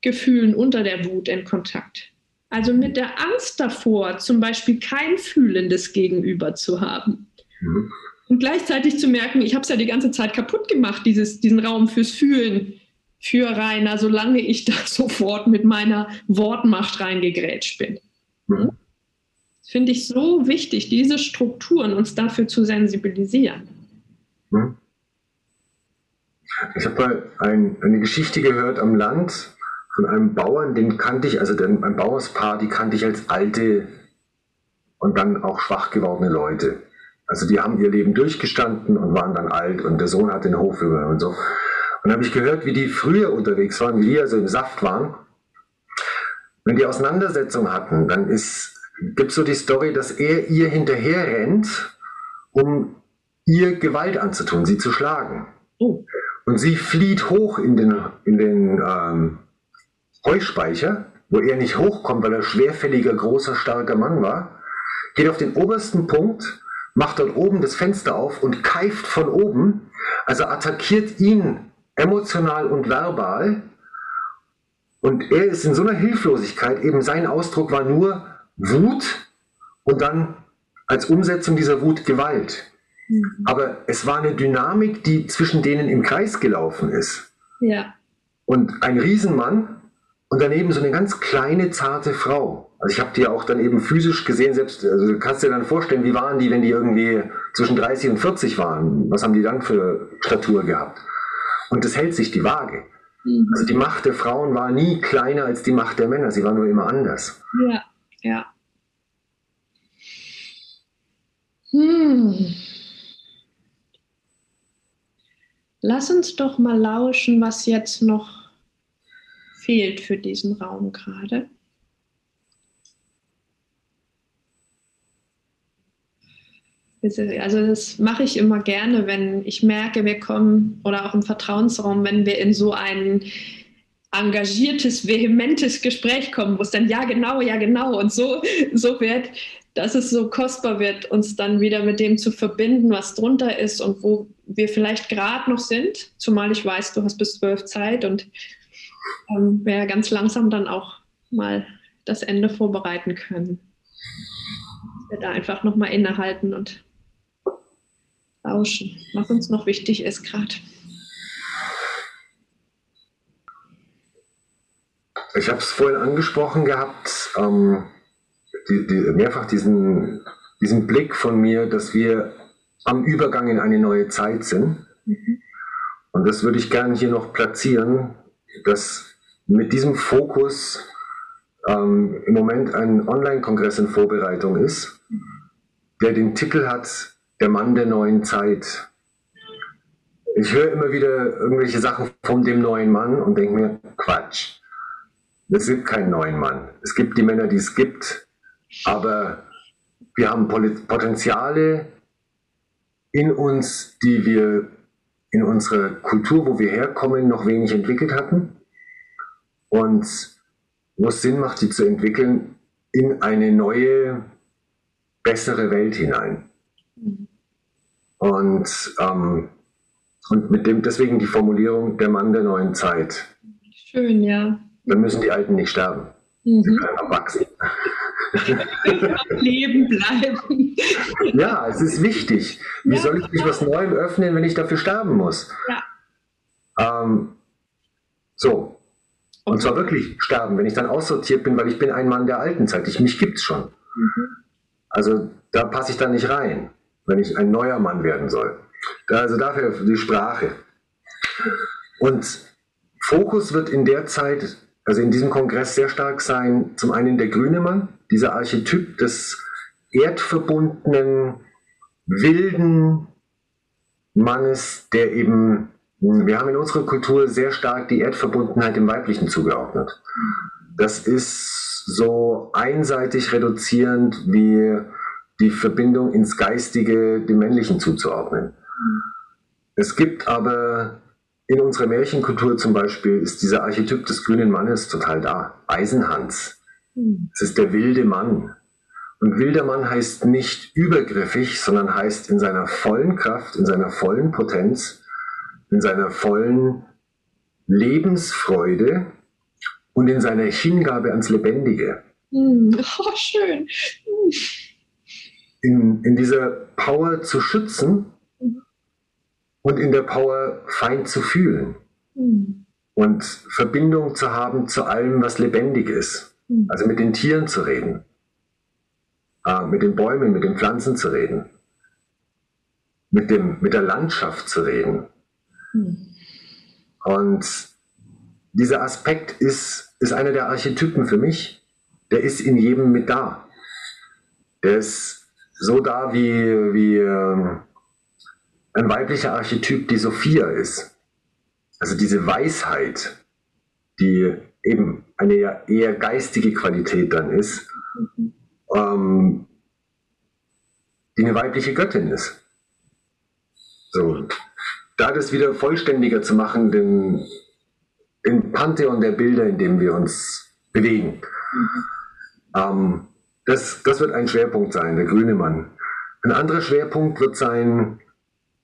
Gefühlen unter der Wut in Kontakt. Also mit der Angst davor, zum Beispiel kein fühlendes Gegenüber zu haben. Mhm. Und gleichzeitig zu merken, ich habe es ja die ganze Zeit kaputt gemacht, dieses, diesen Raum fürs Fühlen für Rainer, solange ich da sofort mit meiner Wortmacht reingegrätscht bin. Mhm. Finde ich so wichtig, diese Strukturen uns dafür zu sensibilisieren. Mhm. Ich habe mal ein, eine Geschichte gehört am Land von einem Bauern, den kannte ich, also den, ein Bauerspaar, die kannte ich als alte und dann auch schwach gewordene Leute. Also die haben ihr Leben durchgestanden und waren dann alt und der Sohn hat den Hof über und so. Und dann habe ich gehört, wie die früher unterwegs waren, wie die also im Saft waren. Wenn die Auseinandersetzung hatten, dann gibt es so die Story, dass er ihr hinterher rennt, um ihr Gewalt anzutun, sie zu schlagen. Oh. Und sie flieht hoch in den, in den ähm, Heuspeicher, wo er nicht hochkommt, weil er schwerfälliger, großer, starker Mann war, geht auf den obersten Punkt, macht dort oben das Fenster auf und keift von oben, also attackiert ihn emotional und verbal. Und er ist in so einer Hilflosigkeit, eben sein Ausdruck war nur Wut und dann als Umsetzung dieser Wut Gewalt. Mhm. Aber es war eine Dynamik, die zwischen denen im Kreis gelaufen ist. Ja. Und ein Riesenmann und daneben so eine ganz kleine, zarte Frau. Also ich habe die auch dann eben physisch gesehen, selbst, also du kannst dir dann vorstellen, wie waren die, wenn die irgendwie zwischen 30 und 40 waren? Was haben die dann für Statur gehabt? Und das hält sich die Waage. Mhm. Also die Macht der Frauen war nie kleiner als die Macht der Männer, sie war nur immer anders. Ja, ja. Hm. Lass uns doch mal lauschen, was jetzt noch fehlt für diesen Raum gerade. Also das mache ich immer gerne, wenn ich merke, wir kommen oder auch im Vertrauensraum, wenn wir in so ein engagiertes, vehementes Gespräch kommen, wo es dann ja genau, ja genau und so, so wird, dass es so kostbar wird, uns dann wieder mit dem zu verbinden, was drunter ist und wo wir vielleicht gerade noch sind. Zumal ich weiß, du hast bis zwölf Zeit und ähm, wir ganz langsam dann auch mal das Ende vorbereiten können. Dass wir da einfach nochmal innehalten und lauschen, was uns noch wichtig ist gerade. Ich habe es vorhin angesprochen gehabt, ähm, die, die, mehrfach diesen, diesen Blick von mir, dass wir am Übergang in eine neue Zeit sind. Mhm. Und das würde ich gerne hier noch platzieren, dass mit diesem Fokus ähm, im Moment ein Online-Kongress in Vorbereitung ist, der den Titel hat Der Mann der neuen Zeit. Ich höre immer wieder irgendwelche Sachen von dem neuen Mann und denke mir, Quatsch. Es gibt keinen neuen Mann. Es gibt die Männer, die es gibt, aber wir haben Potenziale in uns, die wir in unserer Kultur, wo wir herkommen, noch wenig entwickelt hatten und wo es Sinn macht, die zu entwickeln in eine neue, bessere Welt hinein. Und, ähm, und mit dem, deswegen die Formulierung der Mann der neuen Zeit. Schön, ja. Dann müssen die Alten nicht sterben. Mhm. Sie können auch wachsen. Leben bleiben. Ja, es ist wichtig. Wie ja, soll ich mich was Neuem öffnen, wenn ich dafür sterben muss? Ja. Ähm, so, und zwar wirklich sterben, wenn ich dann aussortiert bin, weil ich bin ein Mann der alten Zeit. Ich, mich gibt's schon. Mhm. Also da passe ich dann nicht rein, wenn ich ein neuer Mann werden soll. Also dafür die Sprache. Und Fokus wird in der Zeit, also in diesem Kongress sehr stark sein, zum einen der grüne Mann, dieser Archetyp des erdverbundenen, wilden Mannes, der eben wir haben in unserer Kultur sehr stark die Erdverbundenheit dem Weiblichen zugeordnet. Das ist so einseitig reduzierend wie die Verbindung ins Geistige dem Männlichen zuzuordnen. Mhm. Es gibt aber in unserer Märchenkultur zum Beispiel ist dieser Archetyp des grünen Mannes total da. Eisenhans. Mhm. Es ist der wilde Mann. Und wilder Mann heißt nicht übergriffig, sondern heißt in seiner vollen Kraft, in seiner vollen Potenz, in seiner vollen Lebensfreude und in seiner Hingabe ans Lebendige. Mm, oh, schön. In, in dieser Power zu schützen mm. und in der Power fein zu fühlen. Mm. Und Verbindung zu haben zu allem, was lebendig ist. Mm. Also mit den Tieren zu reden, äh, mit den Bäumen, mit den Pflanzen zu reden, mit, dem, mit der Landschaft zu reden. Mm. Und dieser Aspekt ist, ist einer der Archetypen für mich. Der ist in jedem mit da. Der ist so da, wie, wie ähm, ein weiblicher Archetyp die Sophia ist. Also diese Weisheit, die eben eine eher geistige Qualität dann ist, mhm. ähm, die eine weibliche Göttin ist. So, da das wieder vollständiger zu machen, den, den Pantheon der Bilder, in dem wir uns bewegen. Mhm. Ähm, das, das wird ein Schwerpunkt sein, der grüne Mann. Ein anderer Schwerpunkt wird sein,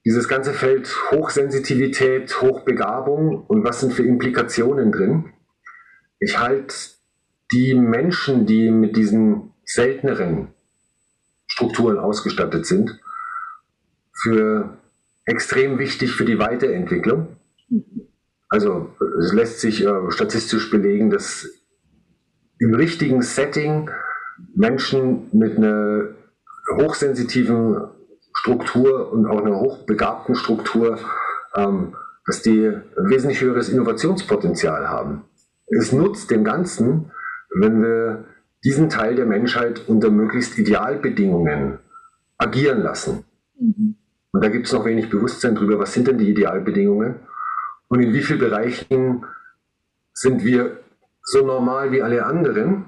dieses ganze Feld Hochsensitivität, Hochbegabung und was sind für Implikationen drin. Ich halte die Menschen, die mit diesen selteneren Strukturen ausgestattet sind, für extrem wichtig für die Weiterentwicklung. Also es lässt sich äh, statistisch belegen, dass im richtigen Setting Menschen mit einer hochsensitiven Struktur und auch einer hochbegabten Struktur, ähm, dass die ein wesentlich höheres Innovationspotenzial haben. Es nutzt dem Ganzen, wenn wir diesen Teil der Menschheit unter möglichst Idealbedingungen agieren lassen. Mhm. Und da gibt es noch wenig Bewusstsein darüber, was sind denn die Idealbedingungen und in wie vielen Bereichen sind wir so normal wie alle anderen.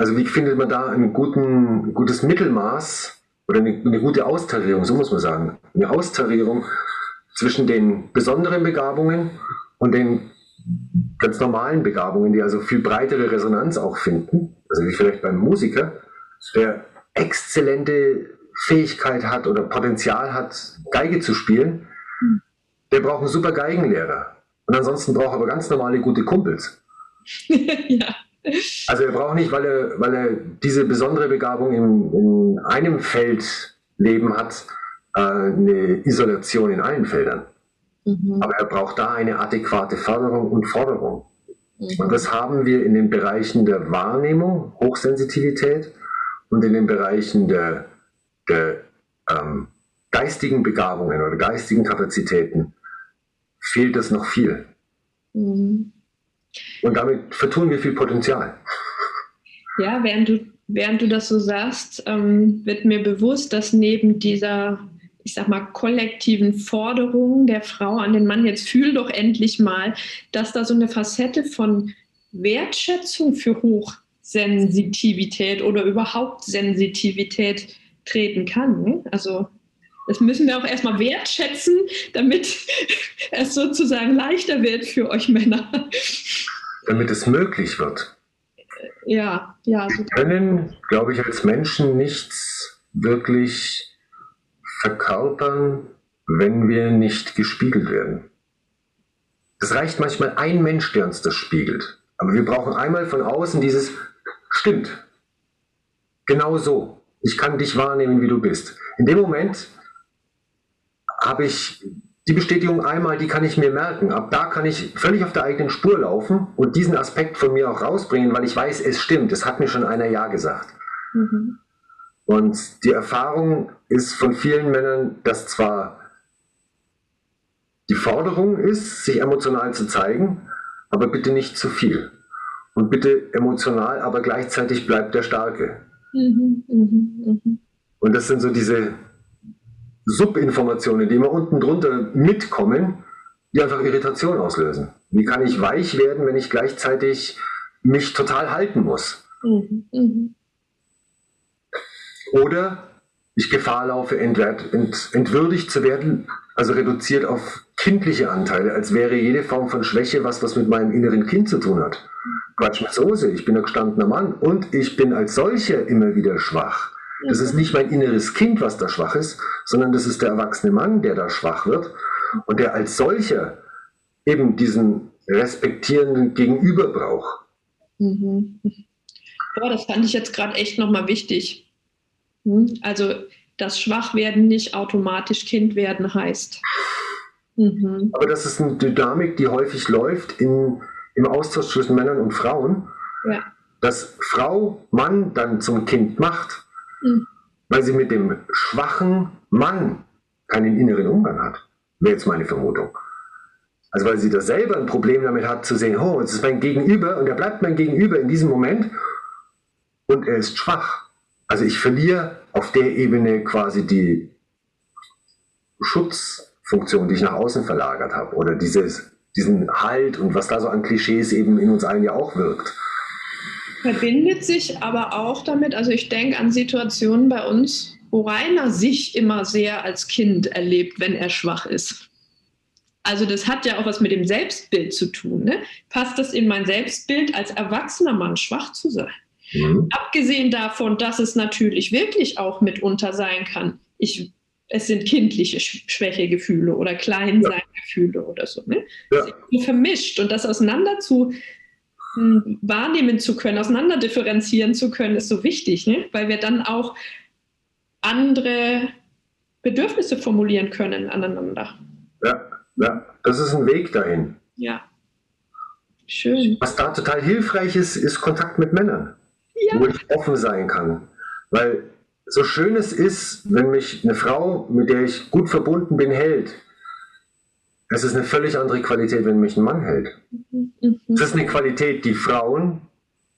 Also wie findet man da ein, guten, gutes Mittelmaß oder eine, eine gute Austarierung, so muss man sagen, eine Austarierung zwischen den besonderen Begabungen und den ganz normalen Begabungen, die also viel breitere Resonanz auch finden, also wie vielleicht beim Musiker, der exzellente Fähigkeit hat oder Potenzial hat, Geige zu spielen, hm. der braucht einen super Geigenlehrer. Und ansonsten braucht er aber ganz normale gute Kumpels. ja. Also er braucht nicht, weil er, weil er diese besondere Begabung in, in einem Feld leben hat, äh, eine Isolation in allen Feldern. Mhm. Aber er braucht da eine adäquate Förderung und Forderung. Mhm. Und das haben wir in den Bereichen der Wahrnehmung, Hochsensitivität und in den Bereichen der der ähm, geistigen Begabungen oder geistigen Kapazitäten fehlt es noch viel. Mhm. Und damit vertun wir viel Potenzial. Ja, während du, während du das so sagst, ähm, wird mir bewusst, dass neben dieser, ich sag mal, kollektiven Forderung der Frau an den Mann, jetzt fühl doch endlich mal, dass da so eine Facette von Wertschätzung für Hochsensitivität oder überhaupt Sensitivität treten kann. Ne? Also das müssen wir auch erstmal wertschätzen, damit es sozusagen leichter wird für euch Männer. Damit es möglich wird. Ja, ja. Wir können, glaube ich, als Menschen nichts wirklich verkörpern, wenn wir nicht gespiegelt werden. Es reicht manchmal ein Mensch, der uns das spiegelt. Aber wir brauchen einmal von außen dieses Stimmt. Genau so ich kann dich wahrnehmen, wie du bist. In dem Moment habe ich die Bestätigung einmal, die kann ich mir merken. Ab da kann ich völlig auf der eigenen Spur laufen und diesen Aspekt von mir auch rausbringen, weil ich weiß, es stimmt. Es hat mir schon einer Ja gesagt. Mhm. Und die Erfahrung ist von vielen Männern, dass zwar die Forderung ist, sich emotional zu zeigen, aber bitte nicht zu viel. Und bitte emotional, aber gleichzeitig bleibt der Starke. Mhm, mh, mh. Und das sind so diese Subinformationen, die immer unten drunter mitkommen, die einfach Irritation auslösen. Wie kann ich weich werden, wenn ich gleichzeitig mich total halten muss? Mhm, mh. Oder ich Gefahr laufe, entwert, ent, entwürdigt zu werden, also reduziert auf kindliche Anteile, als wäre jede Form von Schwäche was, was mit meinem inneren Kind zu tun hat. Quatsch mit Soße, ich bin ein gestandener Mann und ich bin als solcher immer wieder schwach. Das ist nicht mein inneres Kind, was da schwach ist, sondern das ist der erwachsene Mann, der da schwach wird und der als solcher eben diesen respektierenden Gegenüber braucht. Mhm. Boah, das fand ich jetzt gerade echt nochmal wichtig. Hm? Also, dass Schwachwerden nicht automatisch Kind werden heißt. Mhm. Aber das ist eine Dynamik, die häufig läuft in, im Austausch zwischen Männern und Frauen, ja. dass Frau Mann dann zum Kind macht, mhm. weil sie mit dem schwachen Mann keinen inneren Umgang hat. Wäre jetzt meine Vermutung. Also weil sie da selber ein Problem damit hat zu sehen, oh, es ist mein Gegenüber und er bleibt mein Gegenüber in diesem Moment und er ist schwach. Also ich verliere auf der Ebene quasi die Schutzfunktion, die ich nach außen verlagert habe oder dieses, diesen Halt und was da so an Klischees eben in uns allen ja auch wirkt. Verbindet sich aber auch damit, also ich denke an Situationen bei uns, wo Rainer sich immer sehr als Kind erlebt, wenn er schwach ist. Also das hat ja auch was mit dem Selbstbild zu tun. Ne? Passt das in mein Selbstbild, als erwachsener Mann schwach zu sein? Mhm. Abgesehen davon, dass es natürlich wirklich auch mitunter sein kann, ich, es sind kindliche Schwächegefühle oder Kleinseingefühle ja. oder so. Ne? Ja. Vermischt und das auseinander zu wahrnehmen zu können, auseinander differenzieren zu können, ist so wichtig, ne? weil wir dann auch andere Bedürfnisse formulieren können aneinander. Ja. Ja, das ist ein Weg dahin. Ja. Schön. Was da total hilfreich ist, ist Kontakt mit Männern, ja. wo ich offen sein kann. Weil so schön es ist, wenn mich eine Frau, mit der ich gut verbunden bin, hält, es ist eine völlig andere Qualität, wenn mich ein Mann hält. Mhm. Es ist eine Qualität, die Frauen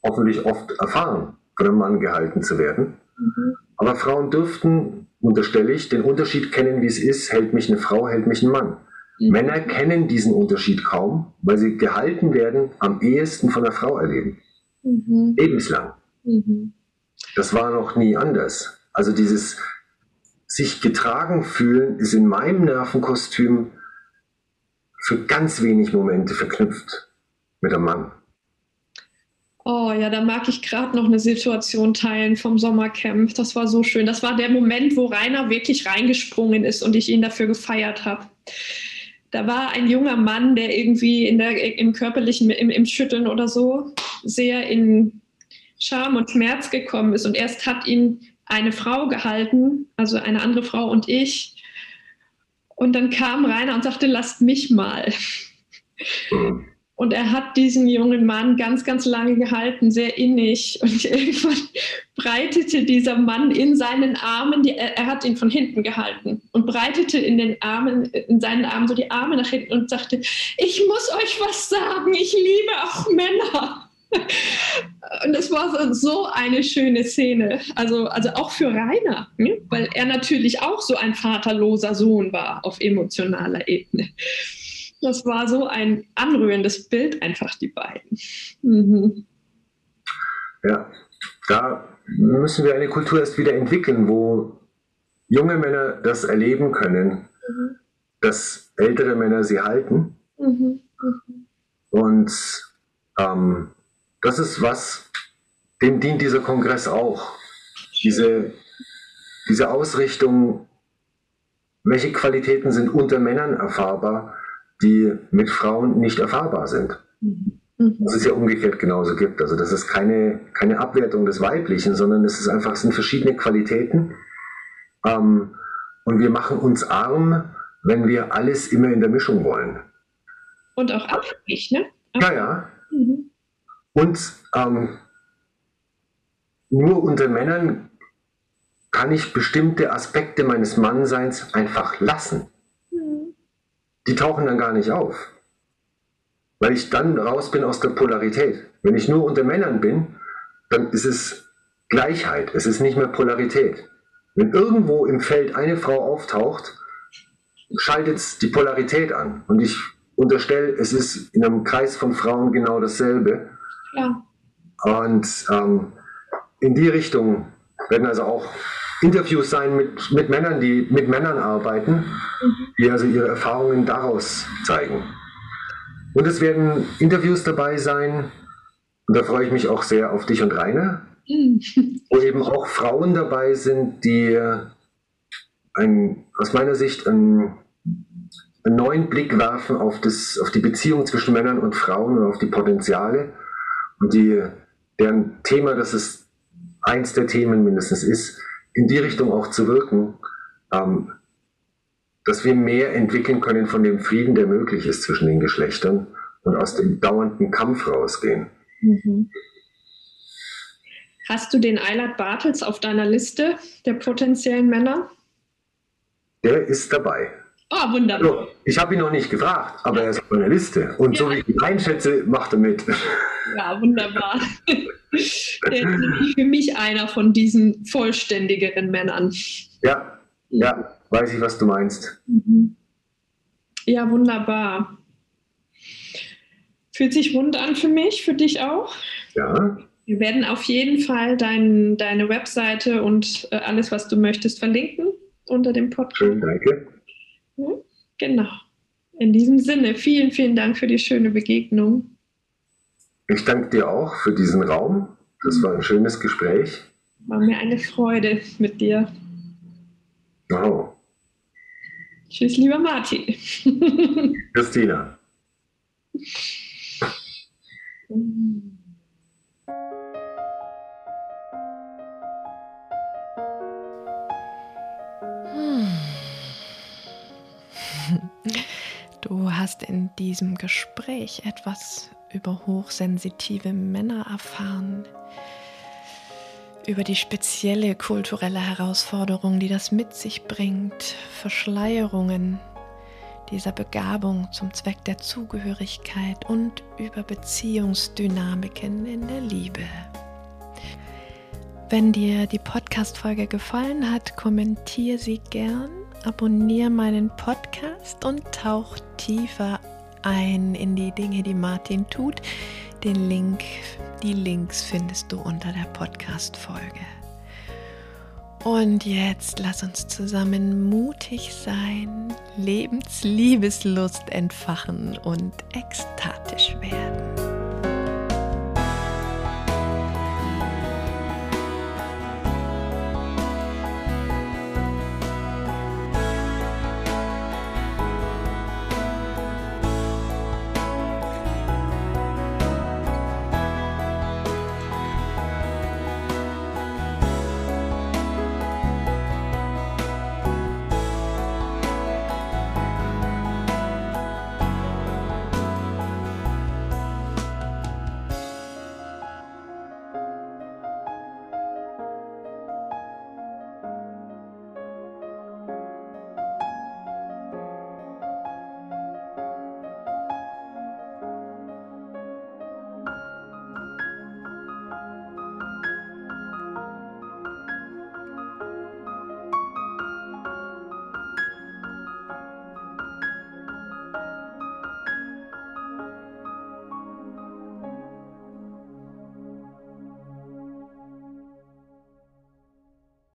hoffentlich oft erfahren, von einem Mann gehalten zu werden. Mhm. Aber Frauen dürften, unterstelle ich, den Unterschied kennen, wie es ist, hält mich eine Frau, hält mich ein Mann. Mhm. Männer kennen diesen Unterschied kaum, weil sie gehalten werden am ehesten von der Frau erleben. Mhm. Lebenslang. Mhm. Das war noch nie anders. Also dieses sich getragen fühlen ist in meinem Nervenkostüm für ganz wenig Momente verknüpft mit einem Mann. Oh ja, da mag ich gerade noch eine Situation teilen vom Sommercamp. Das war so schön. Das war der Moment, wo Rainer wirklich reingesprungen ist und ich ihn dafür gefeiert habe da war ein junger Mann, der irgendwie in der, im körperlichen, im, im Schütteln oder so sehr in Scham und Schmerz gekommen ist. Und erst hat ihn eine Frau gehalten, also eine andere Frau und ich. Und dann kam Rainer und sagte, lasst mich mal. Mhm. Und er hat diesen jungen Mann ganz, ganz lange gehalten, sehr innig. Und irgendwann breitete dieser Mann in seinen Armen, die, er, er, hat ihn von hinten gehalten und breitete in den Armen, in seinen Armen so die Arme nach hinten und sagte, ich muss euch was sagen, ich liebe auch Männer. Und es war so eine schöne Szene, also, also auch für Rainer, ne? weil er natürlich auch so ein vaterloser Sohn war auf emotionaler Ebene. Das war so ein anrührendes Bild, einfach die beiden. Mhm. Ja, da müssen wir eine Kultur erst wieder entwickeln, wo junge Männer das erleben können, mhm. dass ältere Männer sie halten. Mhm. mhm. Und ähm, das ist was, dem dient dieser Kongress auch. Diese, diese Ausrichtung, welche Qualitäten sind unter Männern erfahrbar, die mit Frauen nicht erfahrbar sind. Mhm. Was es ja umgekehrt genauso gibt. Also das ist keine, keine Abwertung des Weiblichen, sondern es ist einfach, es sind verschiedene Qualitäten. Ähm, und wir machen uns arm, wenn wir alles immer in der Mischung wollen. Und auch abhängig, ne? Ja, ja. Mhm. Und ähm, nur unter Männern kann ich bestimmte Aspekte meines Mannseins einfach lassen die tauchen dann gar nicht auf. Weil ich dann raus bin aus der Polarität. Wenn ich nur unter Männern bin, dann ist es Gleichheit, es ist nicht mehr Polarität. Wenn irgendwo im Feld eine Frau auftaucht, schaltet es die Polarität an. Und ich unterstelle, es ist in einem Kreis von Frauen genau dasselbe. Ja. Und ähm, in die Richtung werden also auch Interviews sein mit, mit Männern, die mit Männern arbeiten, die also ihre Erfahrungen daraus zeigen. Und es werden Interviews dabei sein, und da freue ich mich auch sehr auf dich und Rainer, wo eben auch Frauen dabei sind, die ein, aus meiner Sicht einen, einen neuen Blick werfen auf, das, auf die Beziehung zwischen Männern und Frauen und auf die Potenziale und die, deren Thema, das ist eins der Themen mindestens ist, in die Richtung auch zu wirken, ähm, dass wir mehr entwickeln können von dem Frieden, der möglich ist zwischen den Geschlechtern und aus dem dauernden Kampf rausgehen. Mhm. Hast du den Eilert Bartels auf deiner Liste der potenziellen Männer? Der ist dabei. Oh, wunderbar. So, ich habe ihn noch nicht gefragt, aber er ist auf meiner Liste. Und ja. so wie ich ihn einschätze, macht er mit. Ja, wunderbar. Der ist für mich einer von diesen vollständigeren Männern. Ja, ja, weiß ich, was du meinst. Mhm. Ja, wunderbar. Fühlt sich rund an für mich, für dich auch? Ja. Wir werden auf jeden Fall dein, deine Webseite und äh, alles, was du möchtest, verlinken unter dem Podcast. Schön, danke. Ja, genau. In diesem Sinne, vielen, vielen Dank für die schöne Begegnung. Ich danke dir auch für diesen Raum. Das war ein schönes Gespräch. War mir eine Freude mit dir. Wow. Tschüss, lieber Martin. Christina. Du hast in diesem Gespräch etwas über hochsensitive Männer erfahren, über die spezielle kulturelle Herausforderung, die das mit sich bringt, Verschleierungen dieser Begabung zum Zweck der Zugehörigkeit und über Beziehungsdynamiken in der Liebe. Wenn dir die Podcast-Folge gefallen hat, kommentiere sie gern, abonniere meinen Podcast und tauch tiefer ein in die Dinge, die Martin tut. Den Link, die Links findest du unter der Podcast-Folge. Und jetzt lass uns zusammen mutig sein, Lebensliebeslust entfachen und ekstatisch werden.